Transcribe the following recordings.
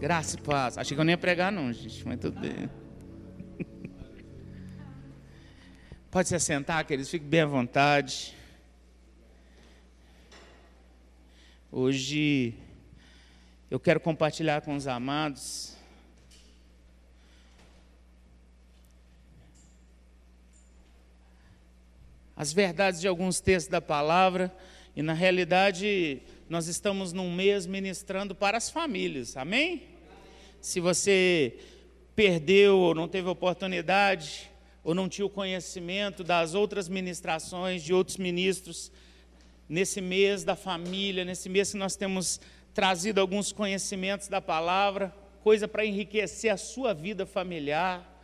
Graça e paz. Achei que eu nem ia pregar, não, gente, mas tudo bem. Pode se assentar, queridos, fique bem à vontade. Hoje eu quero compartilhar com os amados as verdades de alguns textos da palavra e, na realidade, nós estamos num mês ministrando para as famílias, amém? Se você perdeu ou não teve oportunidade, ou não tinha o conhecimento das outras ministrações de outros ministros, nesse mês da família, nesse mês que nós temos trazido alguns conhecimentos da palavra, coisa para enriquecer a sua vida familiar,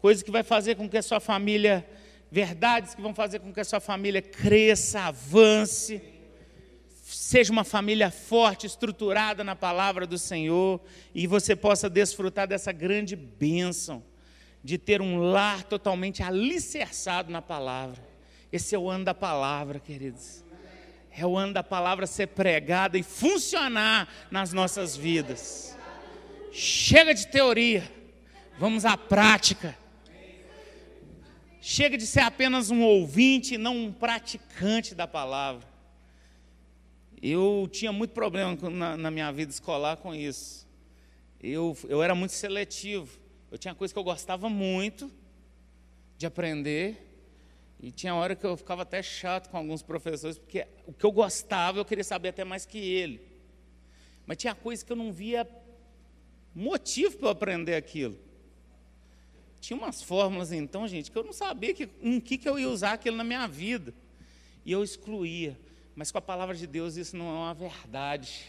coisa que vai fazer com que a sua família, verdades que vão fazer com que a sua família cresça, avance seja uma família forte, estruturada na palavra do Senhor e você possa desfrutar dessa grande bênção de ter um lar totalmente alicerçado na palavra. Esse é o ano da palavra, queridos. É o ano da palavra ser pregada e funcionar nas nossas vidas. Chega de teoria, vamos à prática. Chega de ser apenas um ouvinte e não um praticante da palavra. Eu tinha muito problema na, na, minha vida escolar com isso. Eu, eu era muito seletivo. Eu tinha coisa que eu gostava muito de aprender. E tinha hora que eu ficava até chato com alguns professores, porque o que eu gostava eu queria saber até mais que ele. Mas tinha coisa que eu não via motivo para eu aprender aquilo. Tinha umas fórmulas, então, gente, que eu não sabia que, em que, que eu ia usar aquilo na minha vida. E eu excluía. Mas com a palavra de Deus isso não é uma verdade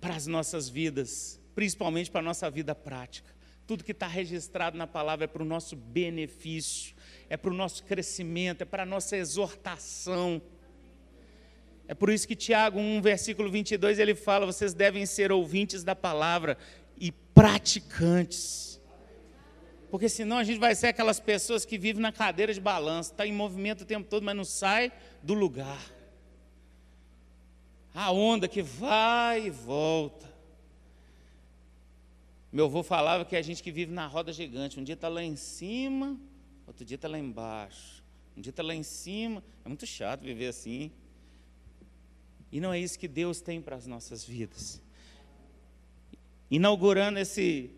para as nossas vidas, principalmente para a nossa vida prática. Tudo que está registrado na palavra é para o nosso benefício, é para o nosso crescimento, é para a nossa exortação. É por isso que Tiago 1, versículo 22, ele fala: vocês devem ser ouvintes da palavra e praticantes. Porque senão a gente vai ser aquelas pessoas que vivem na cadeira de balanço, está em movimento o tempo todo, mas não sai do lugar a onda que vai e volta. Meu avô falava que a gente que vive na roda gigante, um dia está lá em cima, outro dia está lá embaixo. Um dia está lá em cima, é muito chato viver assim. E não é isso que Deus tem para as nossas vidas. Inaugurando esse,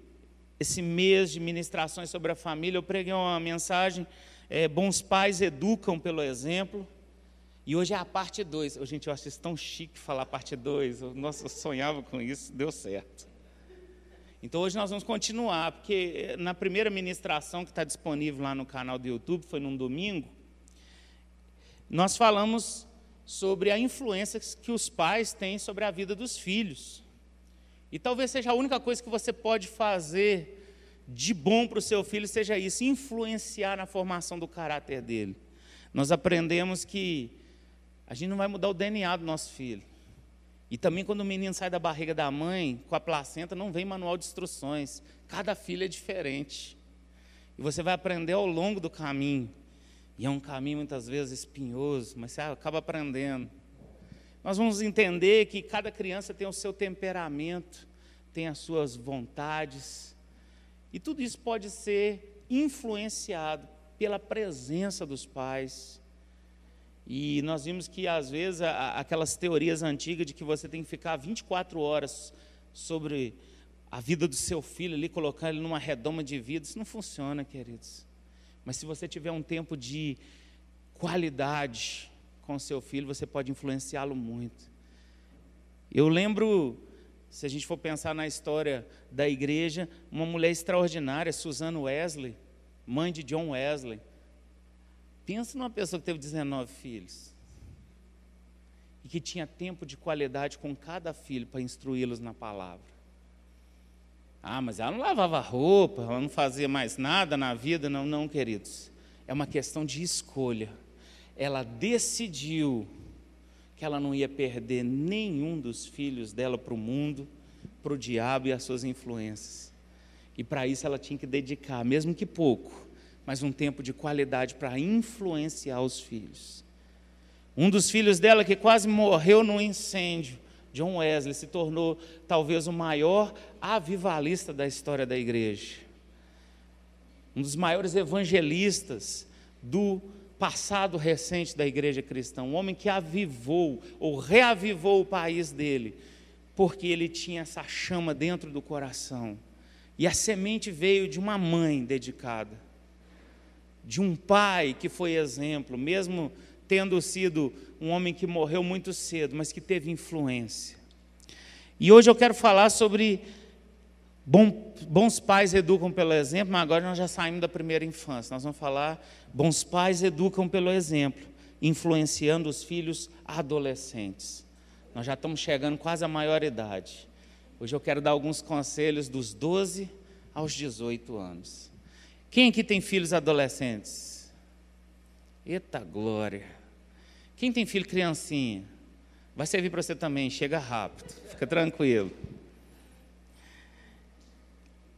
esse mês de ministrações sobre a família, eu preguei uma mensagem: é, Bons pais educam pelo exemplo. E hoje é a parte 2. Oh, gente, eu acho isso tão chique falar parte 2. Nossa, eu sonhava com isso, deu certo. Então hoje nós vamos continuar, porque eh, na primeira ministração que está disponível lá no canal do YouTube, foi num domingo, nós falamos sobre a influência que os pais têm sobre a vida dos filhos. E talvez seja a única coisa que você pode fazer de bom para o seu filho seja isso, influenciar na formação do caráter dele. Nós aprendemos que a gente não vai mudar o DNA do nosso filho. E também quando o menino sai da barriga da mãe, com a placenta, não vem manual de instruções. Cada filho é diferente. E você vai aprender ao longo do caminho. E é um caminho muitas vezes espinhoso, mas você acaba aprendendo. Nós vamos entender que cada criança tem o seu temperamento, tem as suas vontades. E tudo isso pode ser influenciado pela presença dos pais, e nós vimos que, às vezes, aquelas teorias antigas de que você tem que ficar 24 horas sobre a vida do seu filho ali, colocar ele numa redoma de vida, isso não funciona, queridos. Mas se você tiver um tempo de qualidade com seu filho, você pode influenciá-lo muito. Eu lembro, se a gente for pensar na história da igreja, uma mulher extraordinária, Susana Wesley, mãe de John Wesley Pensa numa pessoa que teve 19 filhos e que tinha tempo de qualidade com cada filho para instruí-los na palavra. Ah, mas ela não lavava roupa, ela não fazia mais nada na vida, não, não, queridos. É uma questão de escolha. Ela decidiu que ela não ia perder nenhum dos filhos dela para o mundo, para o diabo e as suas influências. E para isso ela tinha que dedicar, mesmo que pouco, mas um tempo de qualidade para influenciar os filhos. Um dos filhos dela que quase morreu num incêndio, John Wesley se tornou talvez o maior avivalista da história da igreja. Um dos maiores evangelistas do passado recente da igreja cristã, um homem que avivou ou reavivou o país dele, porque ele tinha essa chama dentro do coração. E a semente veio de uma mãe dedicada, de um pai que foi exemplo, mesmo tendo sido um homem que morreu muito cedo, mas que teve influência. E hoje eu quero falar sobre bom, bons pais educam pelo exemplo, mas agora nós já saímos da primeira infância. Nós vamos falar bons pais educam pelo exemplo, influenciando os filhos adolescentes. Nós já estamos chegando quase à maioridade. Hoje eu quero dar alguns conselhos dos 12 aos 18 anos. Quem aqui tem filhos adolescentes? Eita glória. Quem tem filho criancinha? Vai servir para você também, chega rápido, fica tranquilo.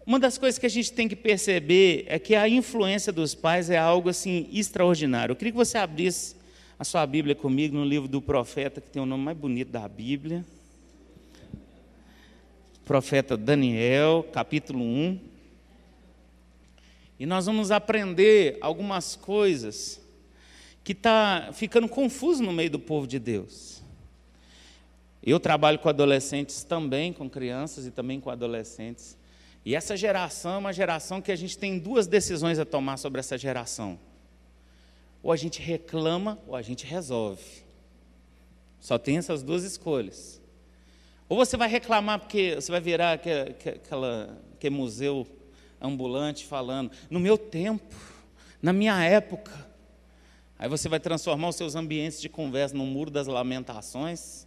Uma das coisas que a gente tem que perceber é que a influência dos pais é algo assim extraordinário. Eu queria que você abrisse a sua Bíblia comigo no livro do profeta, que tem o nome mais bonito da Bíblia. Profeta Daniel, capítulo 1. E nós vamos aprender algumas coisas que está ficando confuso no meio do povo de Deus. Eu trabalho com adolescentes também, com crianças e também com adolescentes. E essa geração é uma geração que a gente tem duas decisões a tomar sobre essa geração. Ou a gente reclama ou a gente resolve. Só tem essas duas escolhas. Ou você vai reclamar porque você vai virar aquela, aquele museu ambulante falando, no meu tempo, na minha época, Aí você vai transformar os seus ambientes de conversa no muro das lamentações?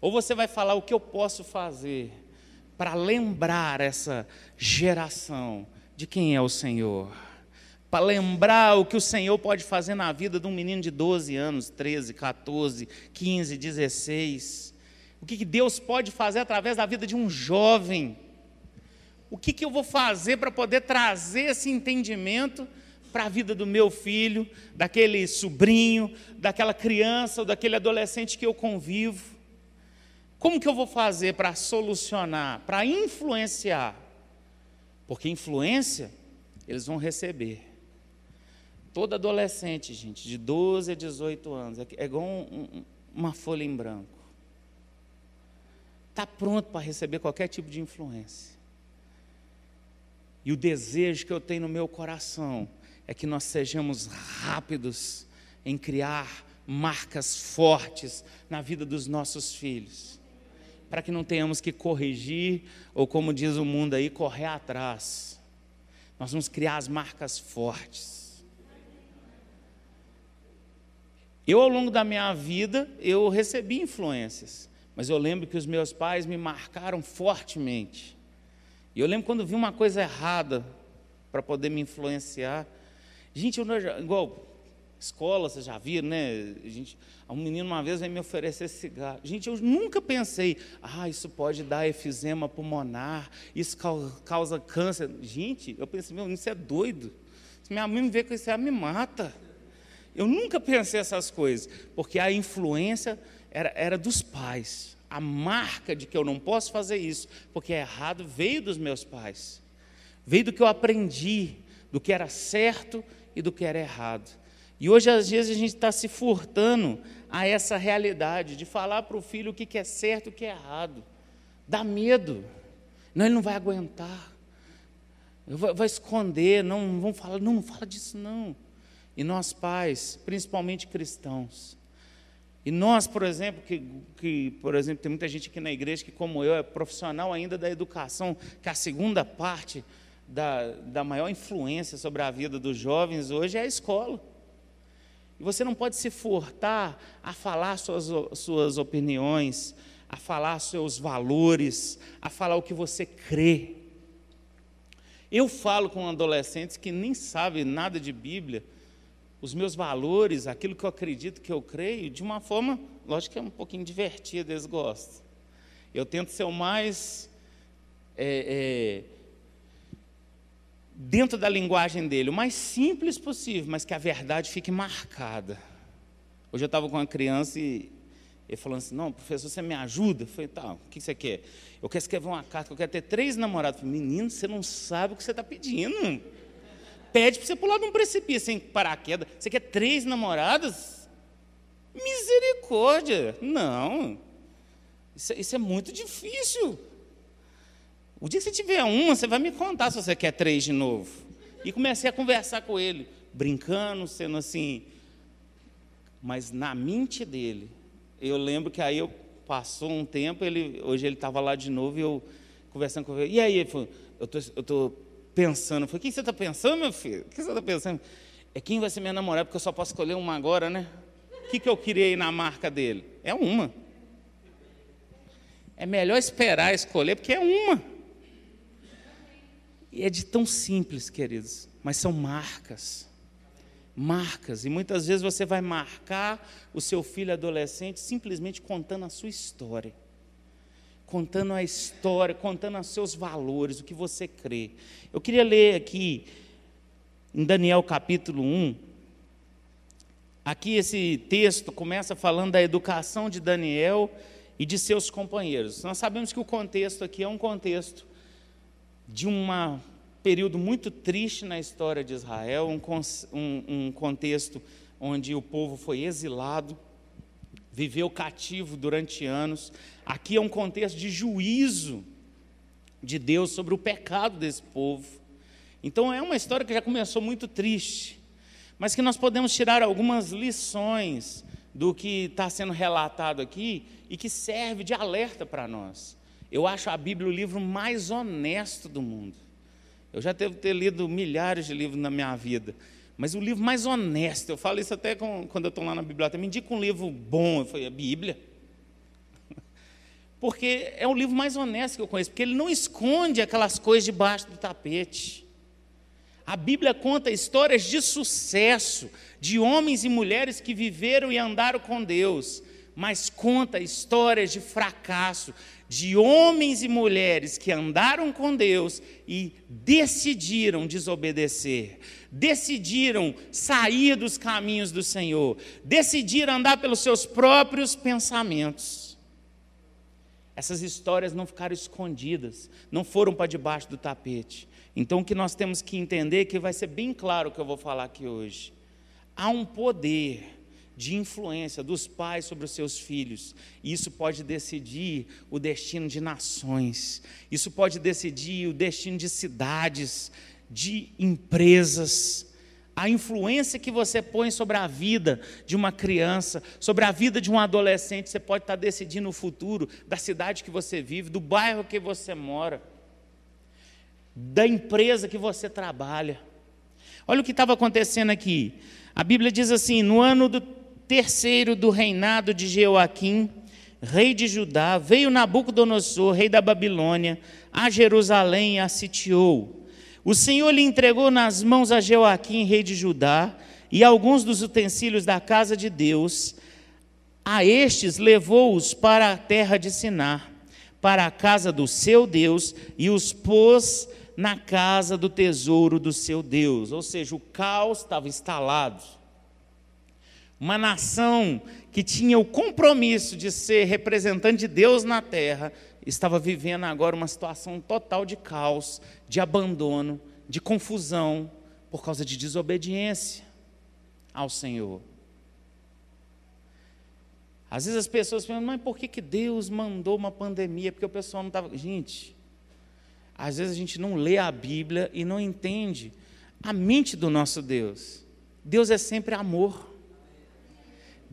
Ou você vai falar o que eu posso fazer para lembrar essa geração de quem é o Senhor? Para lembrar o que o Senhor pode fazer na vida de um menino de 12 anos, 13, 14, 15, 16. O que Deus pode fazer através da vida de um jovem? O que, que eu vou fazer para poder trazer esse entendimento? para a vida do meu filho, daquele sobrinho, daquela criança ou daquele adolescente que eu convivo? Como que eu vou fazer para solucionar, para influenciar? Porque influência eles vão receber. Todo adolescente, gente, de 12 a 18 anos, é, é igual um, um, uma folha em branco. Está pronto para receber qualquer tipo de influência. E o desejo que eu tenho no meu coração é que nós sejamos rápidos em criar marcas fortes na vida dos nossos filhos, para que não tenhamos que corrigir, ou como diz o mundo aí, correr atrás. Nós vamos criar as marcas fortes. Eu, ao longo da minha vida, eu recebi influências, mas eu lembro que os meus pais me marcaram fortemente. E eu lembro quando vi uma coisa errada para poder me influenciar, Gente, eu, igual escola, vocês já viram, né? Gente, um menino uma vez veio me oferecer cigarro. Gente, eu nunca pensei, ah, isso pode dar efizema pulmonar, isso causa câncer. Gente, eu pensei, meu, isso é doido. Se minha mãe me vê com isso, ela me mata. Eu nunca pensei essas coisas, porque a influência era, era dos pais. A marca de que eu não posso fazer isso, porque é errado, veio dos meus pais. Veio do que eu aprendi, do que era certo e do que era errado. E hoje, às vezes, a gente está se furtando a essa realidade de falar para o filho o que é certo e o que é errado. Dá medo. Não, ele não vai aguentar. Vai, esconder, não vão falar, não, não fala disso não. E nós pais, principalmente cristãos, e nós, por exemplo, que, que, por exemplo, tem muita gente aqui na igreja que, como eu, é profissional ainda da educação, que a segunda parte da, da maior influência sobre a vida dos jovens hoje é a escola. E você não pode se furtar a falar suas, suas opiniões, a falar seus valores, a falar o que você crê. Eu falo com adolescentes que nem sabem nada de Bíblia, os meus valores, aquilo que eu acredito que eu creio, de uma forma, lógico que é um pouquinho divertida, eles gostam. Eu tento ser o mais é, é, dentro da linguagem dele, o mais simples possível, mas que a verdade fique marcada. Hoje eu estava com uma criança e Ele falando assim, não, professor, você me ajuda? Eu falei, tá, o que você quer? Eu quero escrever uma carta, eu quero ter três namorados. Falei, menino, você não sabe o que você está pedindo. Pede para você pular de um precipício sem paraquedas. Você quer três namoradas? Misericórdia. Não. Isso, isso é muito difícil. O dia que você tiver uma, você vai me contar se você quer três de novo. E comecei a conversar com ele, brincando, sendo assim. Mas na mente dele, eu lembro que aí eu passou um tempo, ele, hoje ele estava lá de novo e eu conversando com ele. E aí ele falou, eu tô, estou pensando. Falei, o que você está pensando, meu filho? O que você está pensando? É quem vai ser minha namorada, porque eu só posso escolher uma agora, né? O que, que eu queria ir na marca dele? É uma. É melhor esperar escolher, porque é uma. E é de tão simples, queridos, mas são marcas marcas. E muitas vezes você vai marcar o seu filho adolescente simplesmente contando a sua história. Contando a história, contando os seus valores, o que você crê. Eu queria ler aqui em Daniel capítulo 1. Aqui esse texto começa falando da educação de Daniel e de seus companheiros. Nós sabemos que o contexto aqui é um contexto de uma período muito triste na história de Israel, um, um, um contexto onde o povo foi exilado, viveu cativo durante anos. Aqui é um contexto de juízo de Deus sobre o pecado desse povo. Então é uma história que já começou muito triste, mas que nós podemos tirar algumas lições do que está sendo relatado aqui e que serve de alerta para nós. Eu acho a Bíblia o livro mais honesto do mundo. Eu já devo ter lido milhares de livros na minha vida. Mas o livro mais honesto, eu falo isso até com, quando eu estou lá na biblioteca, me indica um livro bom, eu falei, a Bíblia. Porque é o livro mais honesto que eu conheço, porque ele não esconde aquelas coisas debaixo do tapete. A Bíblia conta histórias de sucesso, de homens e mulheres que viveram e andaram com Deus, mas conta histórias de fracasso, de homens e mulheres que andaram com Deus e decidiram desobedecer, decidiram sair dos caminhos do Senhor, decidiram andar pelos seus próprios pensamentos. Essas histórias não ficaram escondidas, não foram para debaixo do tapete. Então o que nós temos que entender, que vai ser bem claro o que eu vou falar aqui hoje. Há um poder de influência dos pais sobre os seus filhos. E isso pode decidir o destino de nações, isso pode decidir o destino de cidades, de empresas. A influência que você põe sobre a vida de uma criança, sobre a vida de um adolescente, você pode estar decidindo o futuro da cidade que você vive, do bairro que você mora, da empresa que você trabalha. Olha o que estava acontecendo aqui. A Bíblia diz assim: no ano do terceiro do reinado de Jeoaquim, rei de Judá, veio Nabucodonosor, rei da Babilônia, a Jerusalém e a sitiou. O Senhor lhe entregou nas mãos a Jeoaquim, rei de Judá, e alguns dos utensílios da casa de Deus. A estes levou-os para a terra de Sinar, para a casa do seu Deus, e os pôs na casa do tesouro do seu Deus. Ou seja, o caos estava instalado uma nação que tinha o compromisso de ser representante de Deus na terra, estava vivendo agora uma situação total de caos, de abandono, de confusão, por causa de desobediência ao Senhor. Às vezes as pessoas perguntam, mas por que, que Deus mandou uma pandemia? Porque o pessoal não estava. Gente, às vezes a gente não lê a Bíblia e não entende a mente do nosso Deus. Deus é sempre amor.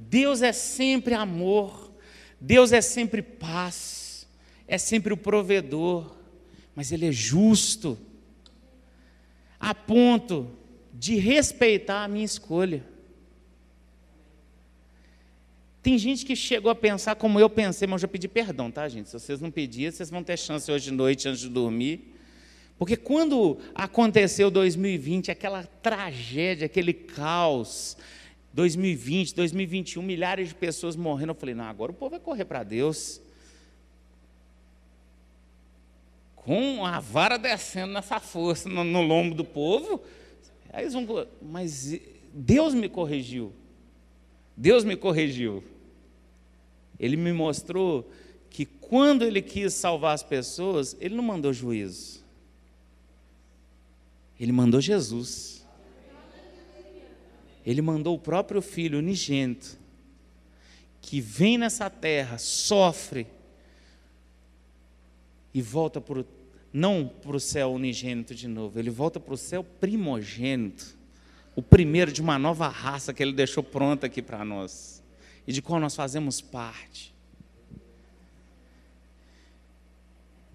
Deus é sempre amor, Deus é sempre paz, é sempre o provedor, mas Ele é justo, a ponto de respeitar a minha escolha. Tem gente que chegou a pensar como eu pensei, mas eu já pedi perdão, tá, gente? Se vocês não pedirem, vocês vão ter chance hoje de noite antes de dormir. Porque quando aconteceu 2020, aquela tragédia, aquele caos, 2020, 2021, milhares de pessoas morrendo. Eu falei, não, agora o povo vai correr para Deus. Com a vara descendo nessa força no, no lombo do povo. Aí eles vão. Mas Deus me corrigiu. Deus me corrigiu. Ele me mostrou que quando ele quis salvar as pessoas, ele não mandou juízo. Ele mandou Jesus. Ele mandou o próprio filho unigênito, que vem nessa terra, sofre e volta para não para o céu unigênito de novo, ele volta para o céu primogênito, o primeiro de uma nova raça que ele deixou pronta aqui para nós e de qual nós fazemos parte.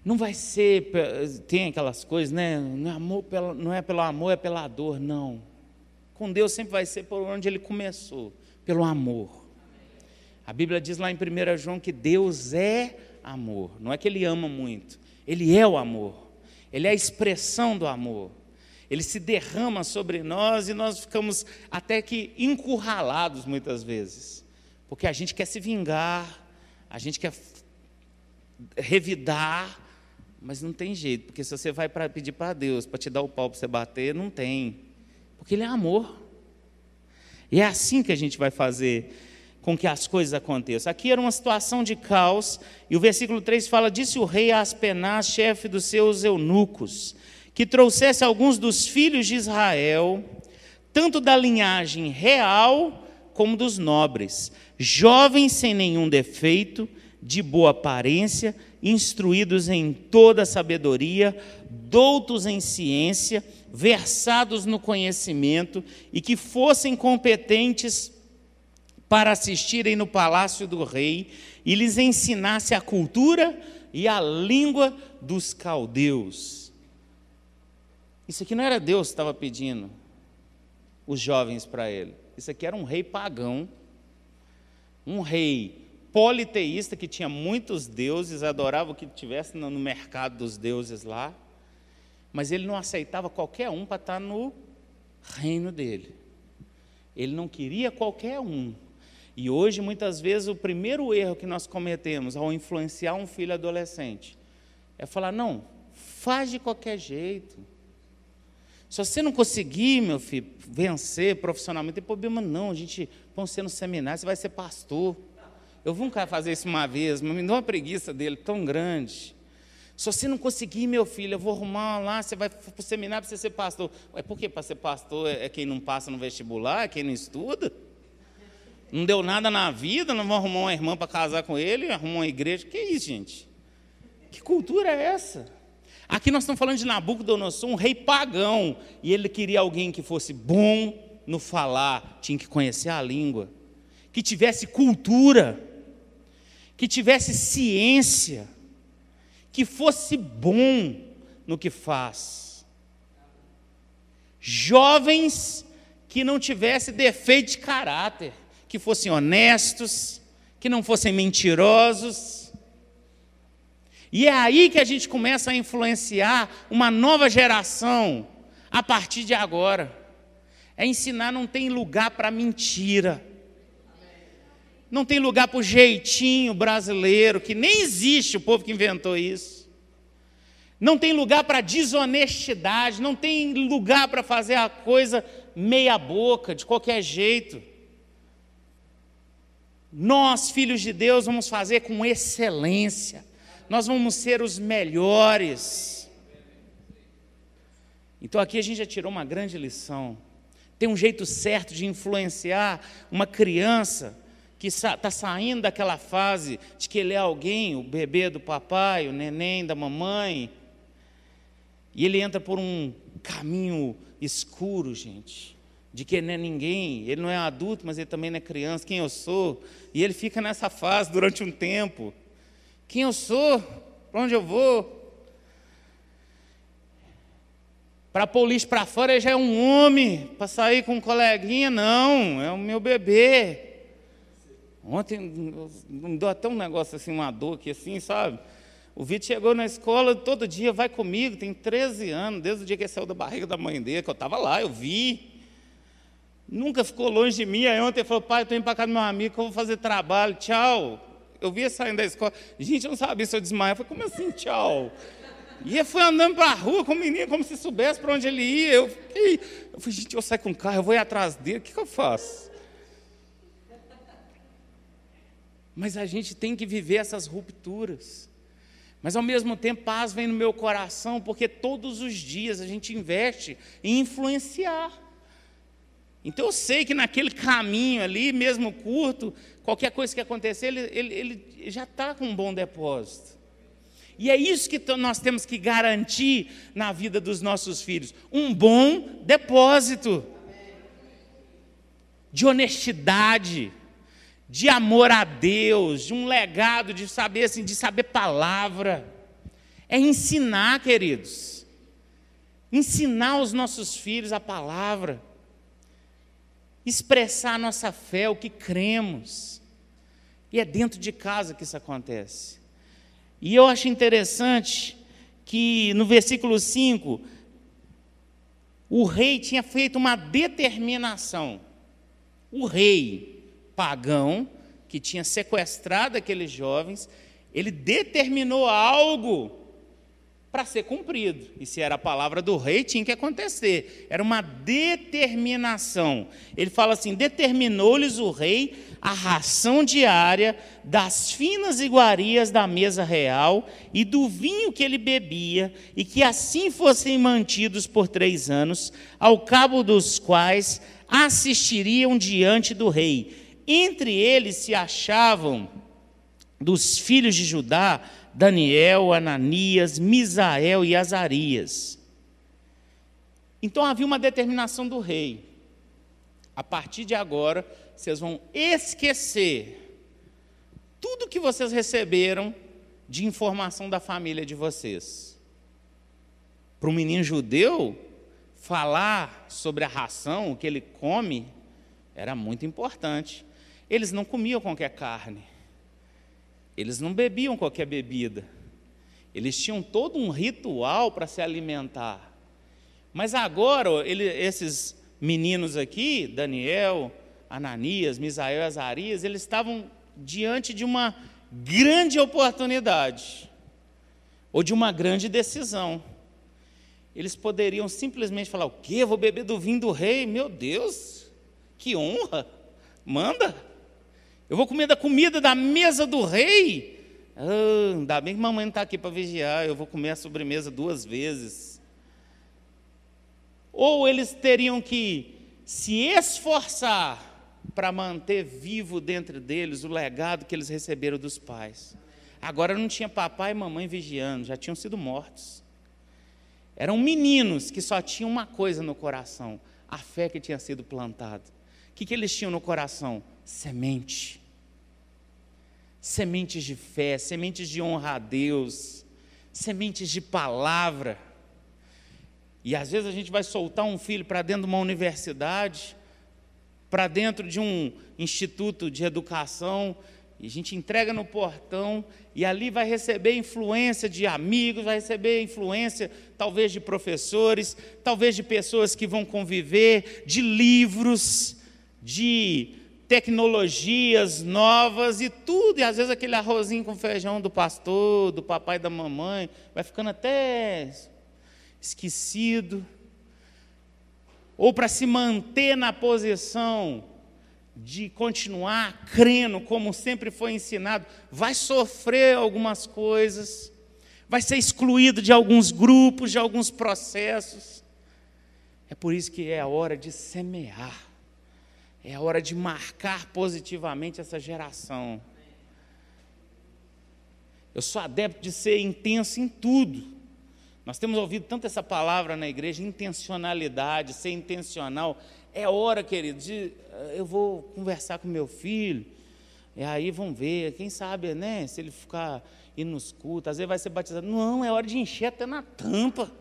Não vai ser, tem aquelas coisas, né? É, amor pela, não é pelo amor, é pela dor, não. Com Deus sempre vai ser por onde ele começou, pelo amor. A Bíblia diz lá em 1 João que Deus é amor. Não é que ele ama muito, ele é o amor. Ele é a expressão do amor. Ele se derrama sobre nós e nós ficamos até que encurralados muitas vezes. Porque a gente quer se vingar, a gente quer revidar, mas não tem jeito, porque se você vai para pedir para Deus para te dar o pau para você bater, não tem. Porque ele é amor. E é assim que a gente vai fazer com que as coisas aconteçam. Aqui era uma situação de caos, e o versículo 3 fala: Disse o rei a Aspenaz, chefe dos seus eunucos, que trouxesse alguns dos filhos de Israel, tanto da linhagem real como dos nobres, jovens sem nenhum defeito, de boa aparência, instruídos em toda sabedoria, doutos em ciência, versados no conhecimento e que fossem competentes para assistirem no palácio do rei e lhes ensinasse a cultura e a língua dos caldeus. Isso aqui não era Deus que estava pedindo os jovens para ele. Isso aqui era um rei pagão, um rei politeísta que tinha muitos deuses, adorava o que tivesse no mercado dos deuses lá, mas ele não aceitava qualquer um para estar no reino dele. Ele não queria qualquer um. E hoje, muitas vezes, o primeiro erro que nós cometemos ao influenciar um filho adolescente é falar: não, faz de qualquer jeito. Se você não conseguir, meu filho, vencer profissionalmente, não tem problema não. A gente põe você no seminário, você vai ser pastor. Eu vi um cara fazer isso uma vez, mas me deu uma preguiça dele tão grande. Se você não conseguir, meu filho, eu vou arrumar lá, você vai para o seminário para você ser pastor. É por quê? Para ser pastor é, é quem não passa no vestibular, é quem não estuda? não deu nada na vida, não vão arrumar uma irmã para casar com ele, arrumar uma igreja. Que isso, gente? Que cultura é essa? Aqui nós estamos falando de Nabucodonosor, um rei pagão, e ele queria alguém que fosse bom no falar, tinha que conhecer a língua, que tivesse cultura, que tivesse ciência, que fosse bom no que faz. Jovens que não tivesse defeito de caráter que fossem honestos, que não fossem mentirosos. E é aí que a gente começa a influenciar uma nova geração a partir de agora. É ensinar não tem lugar para mentira. Não tem lugar para o jeitinho brasileiro, que nem existe o povo que inventou isso. Não tem lugar para desonestidade, não tem lugar para fazer a coisa meia boca, de qualquer jeito nós, filhos de Deus, vamos fazer com excelência, nós vamos ser os melhores. Então aqui a gente já tirou uma grande lição. Tem um jeito certo de influenciar uma criança que está saindo daquela fase de que ele é alguém, o bebê do papai, o neném da mamãe, e ele entra por um caminho escuro, gente de que ele não é ninguém, ele não é adulto, mas ele também não é criança, quem eu sou, e ele fica nessa fase durante um tempo. Quem eu sou? Para onde eu vou? Para pôr o lixo para fora, ele já é um homem. Para sair com um coleguinha, não, é o meu bebê. Ontem me deu até um negócio assim, uma dor aqui assim, sabe? O Vitor chegou na escola, todo dia vai comigo, tem 13 anos, desde o dia que ele saiu da barriga da mãe dele, que eu estava lá, eu vi. Nunca ficou longe de mim. Aí ontem ele falou, pai, estou indo para casa do meu amigo, que eu vou fazer trabalho, tchau. Eu via saindo da escola. Gente, eu não sabia se eu desmaiava. Eu falei, como assim, tchau? E ele foi andando para a rua com o menino, como se soubesse para onde ele ia. Eu fiquei, eu falei, gente, eu saio com o carro, eu vou ir atrás dele, o que, que eu faço? Mas a gente tem que viver essas rupturas. Mas ao mesmo tempo, paz vem no meu coração, porque todos os dias a gente investe em influenciar. Então eu sei que naquele caminho ali, mesmo curto, qualquer coisa que acontecer, ele, ele, ele já está com um bom depósito. E é isso que nós temos que garantir na vida dos nossos filhos: um bom depósito de honestidade, de amor a Deus, de um legado de saber assim, de saber palavra. É ensinar, queridos. Ensinar os nossos filhos a palavra. Expressar a nossa fé, o que cremos. E é dentro de casa que isso acontece. E eu acho interessante que no versículo 5, o rei tinha feito uma determinação o rei pagão, que tinha sequestrado aqueles jovens, ele determinou algo para ser cumprido. E se era a palavra do rei, tinha que acontecer. Era uma determinação. Ele fala assim: determinou-lhes o rei a ração diária das finas iguarias da mesa real e do vinho que ele bebia, e que assim fossem mantidos por três anos, ao cabo dos quais assistiriam diante do rei. Entre eles se achavam dos filhos de Judá Daniel, Ananias, Misael e Azarias. Então havia uma determinação do rei. A partir de agora, vocês vão esquecer tudo que vocês receberam de informação da família de vocês. Para um menino judeu, falar sobre a ração, o que ele come, era muito importante. Eles não comiam qualquer carne, eles não bebiam qualquer bebida, eles tinham todo um ritual para se alimentar. Mas agora, ele, esses meninos aqui, Daniel, Ananias, Misael e Azarias, eles estavam diante de uma grande oportunidade, ou de uma grande decisão eles poderiam simplesmente falar: o quê? Vou beber do vinho do rei? Meu Deus, que honra! Manda! Eu vou comer da comida da mesa do rei? Ah, ainda bem que mamãe não está aqui para vigiar, eu vou comer a sobremesa duas vezes. Ou eles teriam que se esforçar para manter vivo dentro deles o legado que eles receberam dos pais. Agora não tinha papai e mamãe vigiando, já tinham sido mortos. Eram meninos que só tinham uma coisa no coração: a fé que tinha sido plantada. Que, que eles tinham no coração? Semente. Sementes de fé, sementes de honra a Deus, sementes de palavra. E às vezes a gente vai soltar um filho para dentro de uma universidade, para dentro de um instituto de educação, e a gente entrega no portão e ali vai receber influência de amigos, vai receber influência talvez de professores, talvez de pessoas que vão conviver, de livros, de tecnologias novas e tudo, e às vezes aquele arrozinho com feijão do pastor, do papai da mamãe, vai ficando até esquecido. Ou para se manter na posição de continuar crendo como sempre foi ensinado, vai sofrer algumas coisas, vai ser excluído de alguns grupos, de alguns processos. É por isso que é a hora de semear, é a hora de marcar positivamente essa geração. Eu sou adepto de ser intenso em tudo. Nós temos ouvido tanto essa palavra na igreja, intencionalidade, ser intencional. É hora, querido, de eh, eu vou conversar com meu filho, e aí vamos ver, quem sabe, né, se ele ficar indo nos cultos, às vezes vai ser batizado. Não, é hora de encher até na tampa.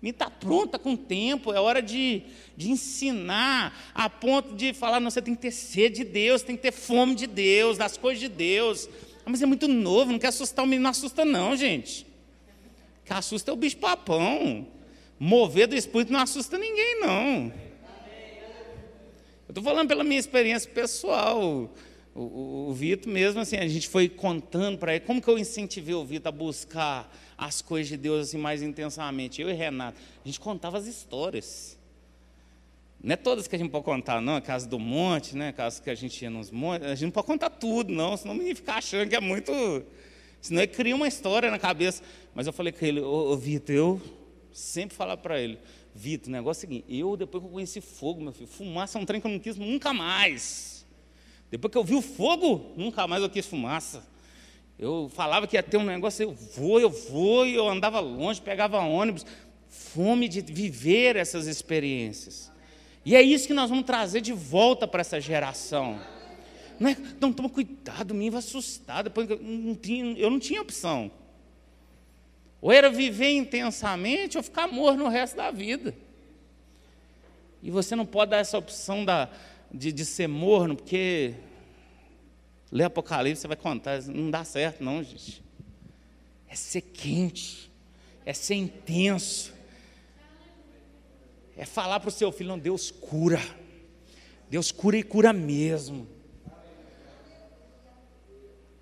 Me está pronta com o tempo, é hora de, de ensinar, a ponto de falar, não, você tem que ter sede de Deus, tem que ter fome de Deus, das coisas de Deus. Ah, mas é muito novo, não quer assustar o menino, não assusta não, gente. Que assusta é o bicho papão. Mover do espírito não assusta ninguém, não. Eu estou falando pela minha experiência pessoal. O, o, o Vitor mesmo, assim, a gente foi contando para ele como que eu incentivei o Vitor a buscar as coisas de Deus assim mais intensamente. Eu e Renato, a gente contava as histórias. Não é todas que a gente pode contar, não. A casa do monte, né? A casa que a gente ia nos montes. A gente não pode contar tudo, não. Senão o menino fica achando que é muito. Senão ele cria uma história na cabeça. Mas eu falei com ele, ô, ô Vitor, eu sempre falava para ele, Vitor, o negócio é o seguinte, eu depois que eu conheci fogo, meu filho, fumaça é um trem que eu não quis nunca mais. Depois que eu vi o fogo, nunca mais eu quis fumaça. Eu falava que ia ter um negócio, eu vou, eu vou, eu andava longe, pegava ônibus. Fome de viver essas experiências. E é isso que nós vamos trazer de volta para essa geração. Não, é, não toma cuidado, me vai assustar. Depois eu não, tinha, opção. Ou era viver intensamente ou ficar morto no resto da vida. E você não pode dar essa opção da, de, de ser morno, porque lê Apocalipse, você vai contar, não dá certo, não, gente. É ser quente, é ser intenso, é falar para o seu filho, não, Deus cura, Deus cura e cura mesmo.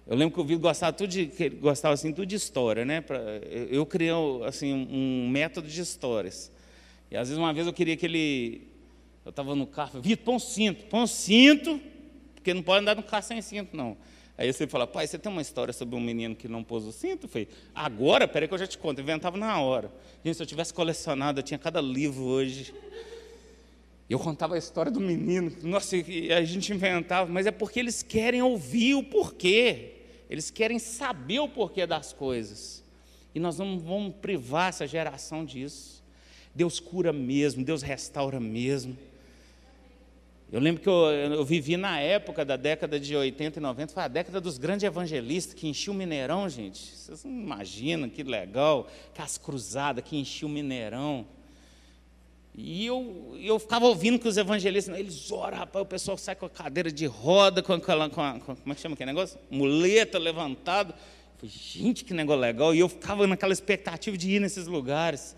Eu lembro que o Vitor gostava tudo de, gostava assim tudo de história, né? Eu criei assim um método de histórias. E às vezes uma vez eu queria que ele, eu estava no carro, Vitor, põe um cinto, põe um cinto, porque não pode andar no carro sem cinto não. Aí você fala, pai, você tem uma história sobre um menino que não pôs o cinto? Falei, agora, peraí que eu já te conto, eu inventava na hora. Gente, se eu tivesse colecionado, eu tinha cada livro hoje. Eu contava a história do menino, nossa, a gente inventava, mas é porque eles querem ouvir o porquê. Eles querem saber o porquê das coisas. E nós não vamos privar essa geração disso. Deus cura mesmo, Deus restaura mesmo. Eu lembro que eu, eu, vivi na época da década de 80 e 90, foi a década dos grandes evangelistas que enchiam o Mineirão, gente. Vocês não imaginam que legal, que as cruzadas que enchiam o Mineirão. E eu, eu ficava ouvindo que os evangelistas, eles oram, rapaz, o pessoal sai com a cadeira de roda, com, aquela, com, a, com como é que chama aquele negócio? Muleta levantado. Eu falei, gente, que negócio legal. E eu ficava naquela expectativa de ir nesses lugares.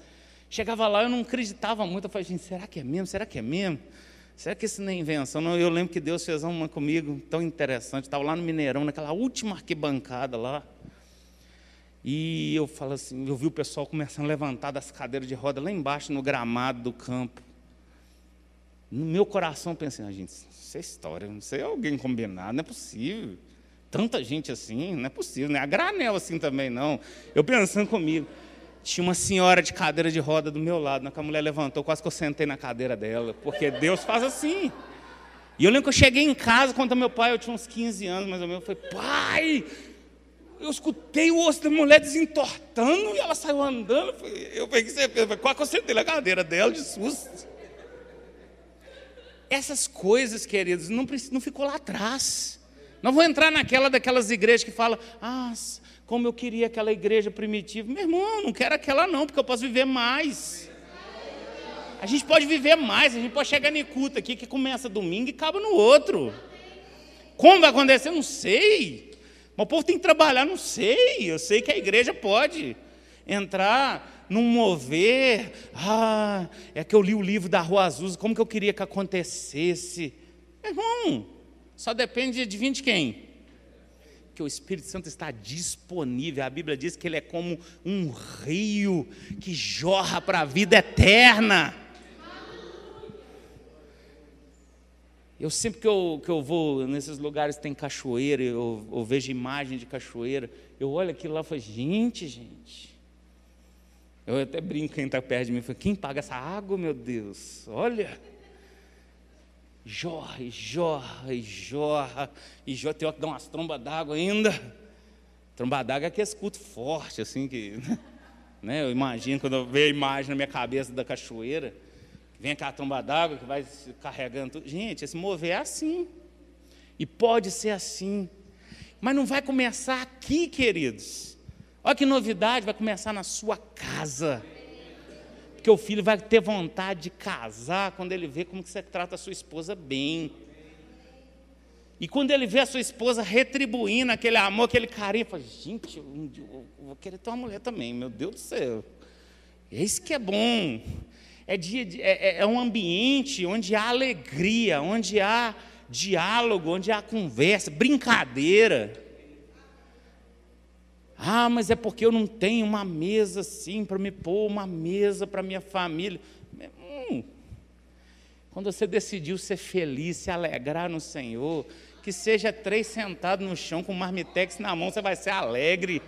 Chegava lá, eu não acreditava muito. Eu falei, gente, será que é mesmo? Será que é mesmo? Será que isso não é invenção? Não, eu lembro que Deus fez uma comigo tão interessante. Estava lá no Mineirão, naquela última arquibancada lá. E eu falo assim, eu vi o pessoal começando a levantar das cadeiras de roda lá embaixo no gramado do campo. No meu coração pensei, ah, gente, isso é história, não sei alguém combinado, não é possível. Tanta gente assim, não é possível, não é a granel assim também, não. Eu pensando comigo. Tinha uma senhora de cadeira de roda do meu lado, que a mulher levantou, quase que eu sentei na cadeira dela, porque Deus faz assim. E eu lembro que eu cheguei em casa, quando meu pai, eu tinha uns 15 anos mais ou menos, eu falei, pai, eu escutei o osso da mulher desentortando e ela saiu andando. Eu peguei certeza, quase que eu sentei na cadeira dela de susto. Essas coisas, queridos, não, não ficou lá atrás. Não vou entrar naquela daquelas igrejas que falam, ah, como eu queria aquela igreja primitiva. Meu irmão, não quero aquela não, porque eu posso viver mais. A gente pode viver mais, a gente pode chegar em culto aqui que começa domingo e acaba no outro. Como vai acontecer? Não sei. Mas o povo tem que trabalhar, não sei. Eu sei que a igreja pode entrar num mover. Ah, é que eu li o livro da Rua Azul, como que eu queria que acontecesse? Irmão, só depende de de quem? Que o Espírito Santo está disponível. A Bíblia diz que ele é como um rio que jorra para a vida eterna. Eu sempre que eu, que eu vou nesses lugares tem cachoeira, eu, eu vejo imagem de cachoeira, eu olho aquilo lá e falo, gente, gente. Eu até brinco quem está perto de mim, falo, quem paga essa água, meu Deus? Olha. Jorra, e jorra, e jorra, e jorra, tem hora que dá umas trombas d'água ainda. Tromba d'água é aquele escuto forte, assim, que. Né, eu imagino quando eu vejo a imagem na minha cabeça da cachoeira. Vem aquela tromba d'água que vai carregando tudo. Gente, esse mover é assim. E pode ser assim. Mas não vai começar aqui, queridos. Olha que novidade, vai começar na sua casa. Porque o filho vai ter vontade de casar quando ele vê como que você trata a sua esposa bem. E quando ele vê a sua esposa retribuindo aquele amor, aquele carinho, ele fala, gente, eu, vou querer ter uma mulher também, meu Deus do céu. Esse que é bom é, de, é, é, é um ambiente onde há alegria, onde há diálogo, onde há conversa, brincadeira. Ah, mas é porque eu não tenho uma mesa assim para me pôr uma mesa para minha família. Hum, Quando você decidiu ser feliz, se alegrar no Senhor, que seja três sentados no chão com marmitex na mão, você vai ser alegre.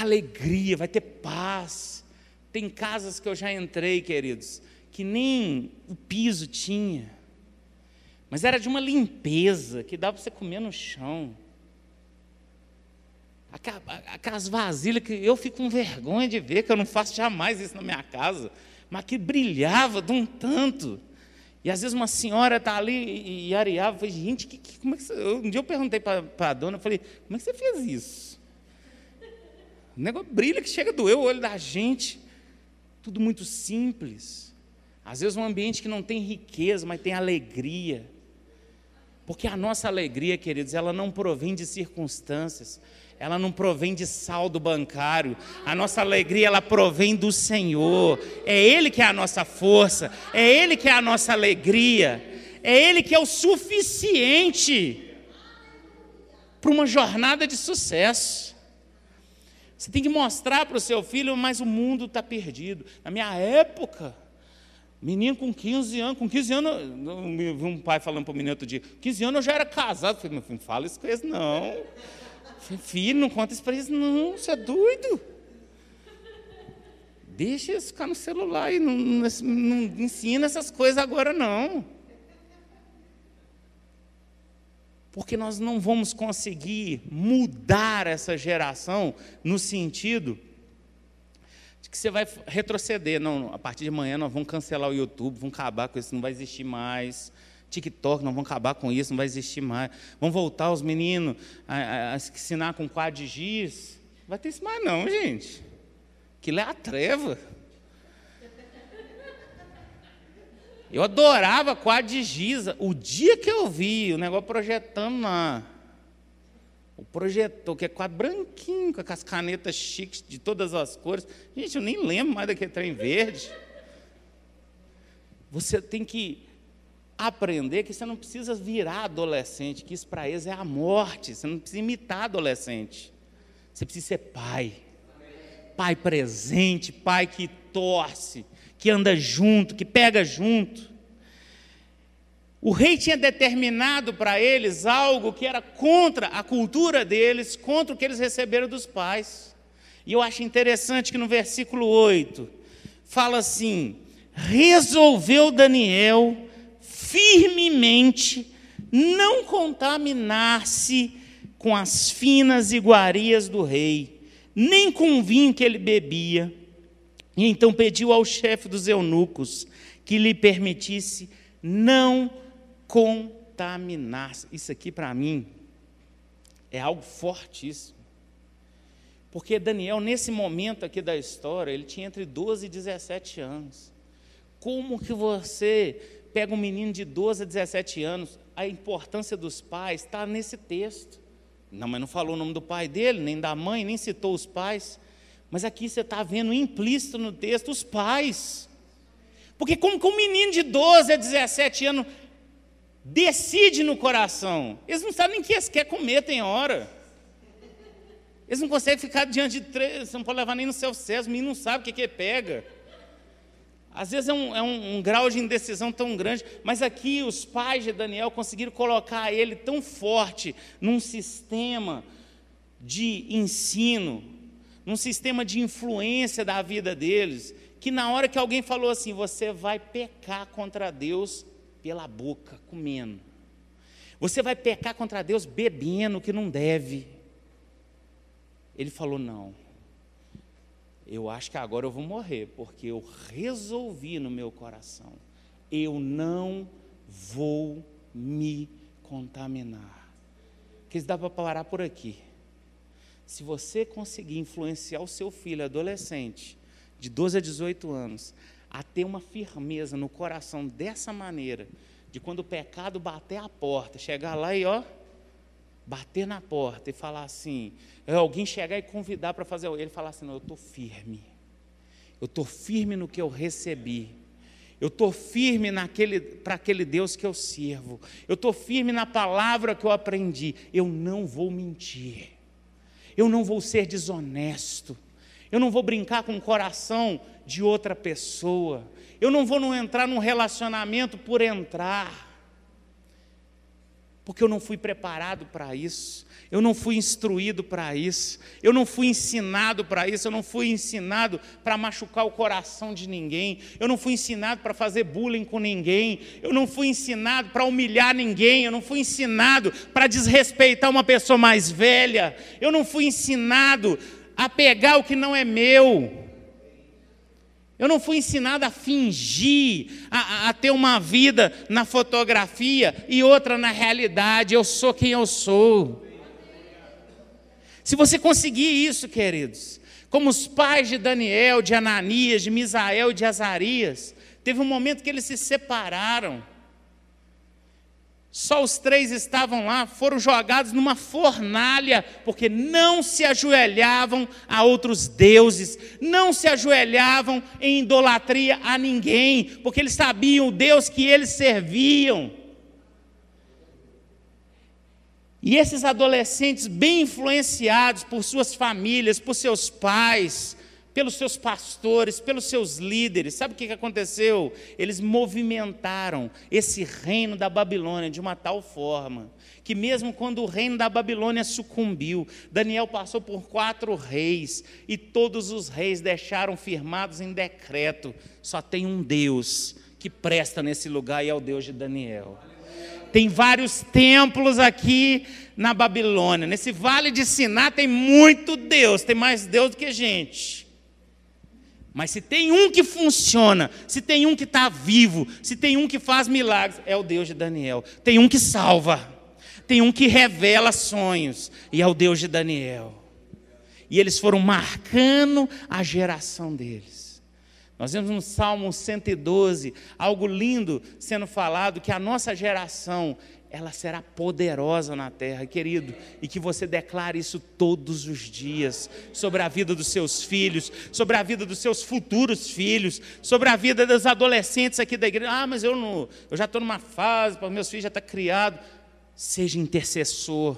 alegria, vai ter paz. Tem casas que eu já entrei, queridos, que nem o piso tinha, mas era de uma limpeza que dava para você comer no chão. Aquelas vasilhas que eu fico com vergonha de ver, que eu não faço jamais isso na minha casa, mas que brilhava de um tanto. E às vezes uma senhora está ali e areava, falei, gente, que, que, como é que você... um dia eu perguntei para a dona, eu falei, como é que você fez isso? O negócio brilha que chega a doer o olho da gente. Tudo muito simples. Às vezes um ambiente que não tem riqueza, mas tem alegria. Porque a nossa alegria, queridos, ela não provém de circunstâncias, ela não provém de saldo bancário. A nossa alegria, ela provém do Senhor. É Ele que é a nossa força, é Ele que é a nossa alegria, é Ele que é o suficiente para uma jornada de sucesso. Você tem que mostrar para o seu filho, mas o mundo está perdido. Na minha época, menino com 15 anos, com 15 anos, um pai falando para o menino outro dia, 15 anos eu já era casado. Eu falei, meu filho, não fala isso com eles, não. Filho, não conta isso para eles, não, você é doido. Deixa eles ficar no celular e não, não, não ensina essas coisas agora, não. porque nós não vamos conseguir mudar essa geração no sentido de que você vai retroceder. Não, a partir de amanhã nós vamos cancelar o YouTube, vamos acabar com isso, não vai existir mais. TikTok, nós vamos acabar com isso, não vai existir mais. Vamos voltar os meninos a, a, a ensinar com quadro de giz. Não vai ter isso mais não, gente. Aquilo é a treva. Eu adorava quadro de giza. O dia que eu vi o negócio projetando lá, o projetor, que é quadro branquinho, com as canetas chiques de todas as cores. Gente, eu nem lembro mais daquele trem verde. Você tem que aprender que você não precisa virar adolescente, que isso para eles é a morte. Você não precisa imitar adolescente. Você precisa ser pai. Pai presente, pai que torce, que anda junto, que pega junto. O rei tinha determinado para eles algo que era contra a cultura deles, contra o que eles receberam dos pais. E eu acho interessante que no versículo 8 fala assim: resolveu Daniel firmemente não contaminar-se com as finas iguarias do rei, nem com o vinho que ele bebia e então pediu ao chefe dos eunucos que lhe permitisse não contaminar-se. Isso aqui para mim é algo fortíssimo. Porque Daniel, nesse momento aqui da história, ele tinha entre 12 e 17 anos. Como que você pega um menino de 12 a 17 anos? A importância dos pais está nesse texto. Não, mas não falou o nome do pai dele, nem da mãe, nem citou os pais. Mas aqui você está vendo implícito no texto os pais. Porque como que um menino de 12 a 17 anos decide no coração? Eles não sabem nem que eles querem comer, tem hora. Eles não conseguem ficar diante de três, você não pode levar nem no céu, o menino não sabe o que, que pega. Às vezes é, um, é um, um, grau de indecisão tão grande, mas aqui os pais de Daniel conseguiram colocar ele tão forte num sistema de ensino, num sistema de influência da vida deles, que na hora que alguém falou assim, você vai pecar contra Deus pela boca, comendo. Você vai pecar contra Deus bebendo que não deve. Ele falou: não. Eu acho que agora eu vou morrer, porque eu resolvi no meu coração. Eu não vou me contaminar. Que dá para parar por aqui. Se você conseguir influenciar o seu filho adolescente, de 12 a 18 anos, a ter uma firmeza no coração dessa maneira, de quando o pecado bater a porta, chegar lá e ó, bater na porta e falar assim, é, alguém chegar e convidar para fazer, ele falar assim, não, eu estou firme, eu estou firme no que eu recebi, eu estou firme naquele, para aquele Deus que eu sirvo, eu estou firme na palavra que eu aprendi, eu não vou mentir. Eu não vou ser desonesto, eu não vou brincar com o coração de outra pessoa, Eu não vou não entrar num relacionamento por entrar. Porque eu não fui preparado para isso, eu não fui instruído para isso, eu não fui ensinado para isso, eu não fui ensinado para machucar o coração de ninguém, eu não fui ensinado para fazer bullying com ninguém, eu não fui ensinado para humilhar ninguém, eu não fui ensinado para desrespeitar uma pessoa mais velha, eu não fui ensinado a pegar o que não é meu. Eu não fui ensinado a fingir, a, a, ter uma vida na fotografia e outra na realidade. Eu sou quem eu sou. Se você conseguir isso, queridos, como os pais de Daniel, de Ananias, de Misael e de Azarias, teve um momento que eles se separaram. Só os três estavam lá, foram jogados numa fornalha, porque não se ajoelhavam a outros deuses, não se ajoelhavam em idolatria a ninguém, porque eles sabiam o Deus que eles serviam. E esses adolescentes, bem influenciados por suas famílias, por seus pais, pelos seus pastores, pelos seus líderes. Sabe o que aconteceu? Eles movimentaram esse reino da Babilônia de uma tal forma que, mesmo quando o reino da Babilônia sucumbiu, Daniel passou por quatro reis e todos os reis deixaram firmados em decreto: só tem um Deus que presta nesse lugar e é o Deus de Daniel. Tem vários templos aqui na Babilônia. Nesse vale de Siná tem muito Deus, tem mais Deus do que gente. Mas se tem um que funciona, se tem um que está vivo, se tem um que faz milagres, é o Deus de Daniel. Tem um que salva, tem um que revela sonhos, e é o Deus de Daniel. E eles foram marcando a geração deles. Nós vemos no Salmo 112 algo lindo sendo falado que a nossa geração ela será poderosa na terra, querido, e que você declare isso todos os dias sobre a vida dos seus filhos, sobre a vida dos seus futuros filhos, sobre a vida dos adolescentes aqui da igreja. Ah, mas eu não, eu já estou numa fase, meus filhos já estão tá criados. Seja intercessor,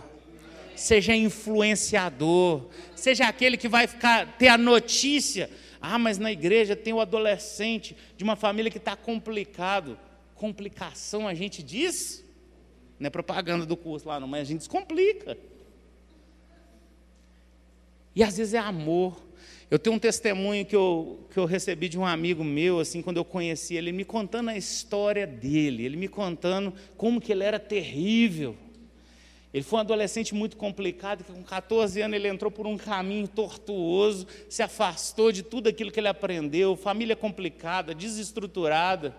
seja influenciador, seja aquele que vai ficar ter a notícia. Ah, mas na igreja tem o adolescente de uma família que está complicado. Complicação a gente diz? Não é propaganda do curso lá, não, mas a gente descomplica. E às vezes é amor. Eu tenho um testemunho que eu, que eu recebi de um amigo meu, assim, quando eu conheci ele, me contando a história dele, ele me contando como que ele era terrível. Ele foi um adolescente muito complicado, que com 14 anos ele entrou por um caminho tortuoso, se afastou de tudo aquilo que ele aprendeu, família complicada, desestruturada.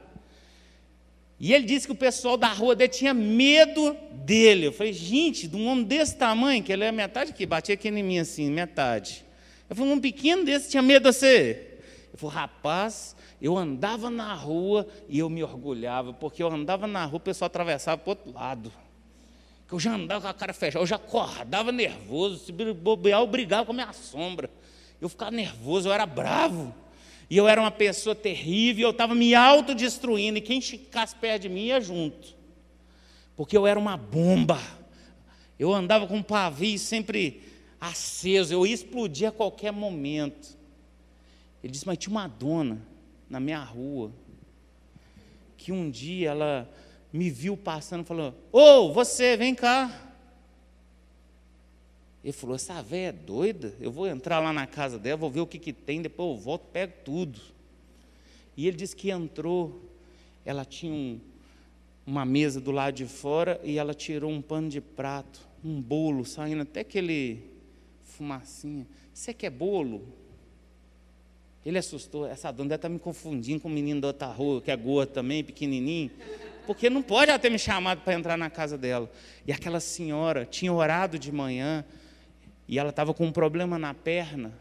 E ele disse que o pessoal da rua dele tinha medo dele. Eu falei, gente, de um homem desse tamanho, que ele é metade aqui, batia aqui em mim assim, metade. Eu falei, um pequeno desse tinha medo de você. Eu falei, rapaz, eu andava na rua e eu me orgulhava, porque eu andava na rua, o pessoal atravessava para o outro lado. Eu já andava com a cara fechada, eu já acordava nervoso, se bobear, eu brigava com a minha sombra. Eu ficava nervoso, eu era bravo. E eu era uma pessoa terrível, eu estava me autodestruindo, e quem ficasse perto de mim ia junto. Porque eu era uma bomba. Eu andava com um pavio sempre aceso, eu ia explodir a qualquer momento. Ele disse, mas tinha uma dona na minha rua, que um dia ela me viu passando e falou, ô, oh, você, vem cá. Ele falou: essa velha é doida, eu vou entrar lá na casa dela, vou ver o que, que tem, depois eu volto, pego tudo. E ele disse que entrou, ela tinha um, uma mesa do lado de fora e ela tirou um pano de prato, um bolo, saindo até aquele fumacinha. Você quer bolo? Ele assustou, essa dona deve estar me confundindo com o menino da outra rua, que é gordo também, pequenininho, porque não pode ela ter me chamado para entrar na casa dela. E aquela senhora tinha orado de manhã, e ela estava com um problema na perna.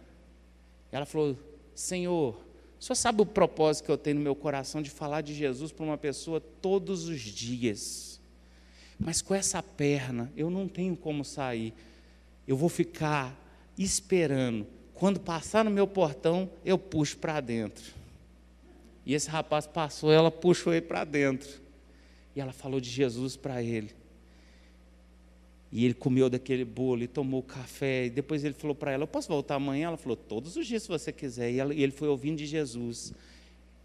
Ela falou: Senhor, senhor sabe o propósito que eu tenho no meu coração de falar de Jesus para uma pessoa todos os dias. Mas com essa perna, eu não tenho como sair. Eu vou ficar esperando. Quando passar no meu portão, eu puxo para dentro. E esse rapaz passou, ela puxou ele para dentro. E ela falou de Jesus para ele. E ele comeu daquele bolo e tomou café. E depois ele falou para ela: Eu posso voltar amanhã? Ela falou: Todos os dias, se você quiser. E, ela, e ele foi ouvindo de Jesus.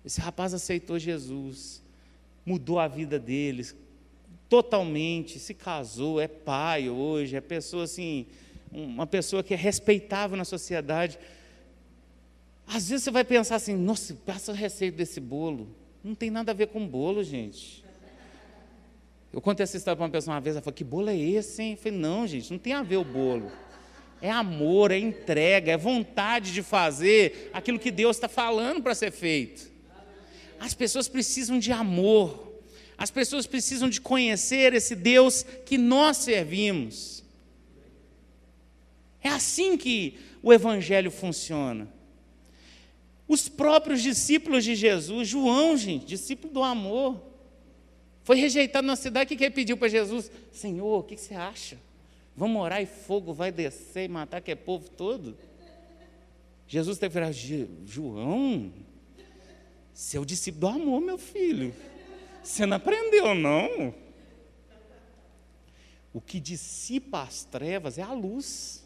Esse rapaz aceitou Jesus, mudou a vida deles totalmente, se casou, é pai hoje, é pessoa assim, uma pessoa que é respeitável na sociedade. Às vezes você vai pensar assim, nossa, passa a receita desse bolo. Não tem nada a ver com bolo, gente. Eu contei essa história para uma pessoa uma vez, ela falou, que bolo é esse, hein? Eu falei, não, gente, não tem a ver o bolo. É amor, é entrega, é vontade de fazer aquilo que Deus está falando para ser feito. As pessoas precisam de amor. As pessoas precisam de conhecer esse Deus que nós servimos. É assim que o Evangelho funciona. Os próprios discípulos de Jesus, João, gente, discípulo do amor, foi rejeitado na cidade. O que ele pediu para Jesus? Senhor, o que você acha? Vamos orar e fogo vai descer e matar aquele povo todo? Jesus teve que falar, João, seu discípulo do amor, meu filho. Você não aprendeu, não? O que dissipa as trevas é a luz.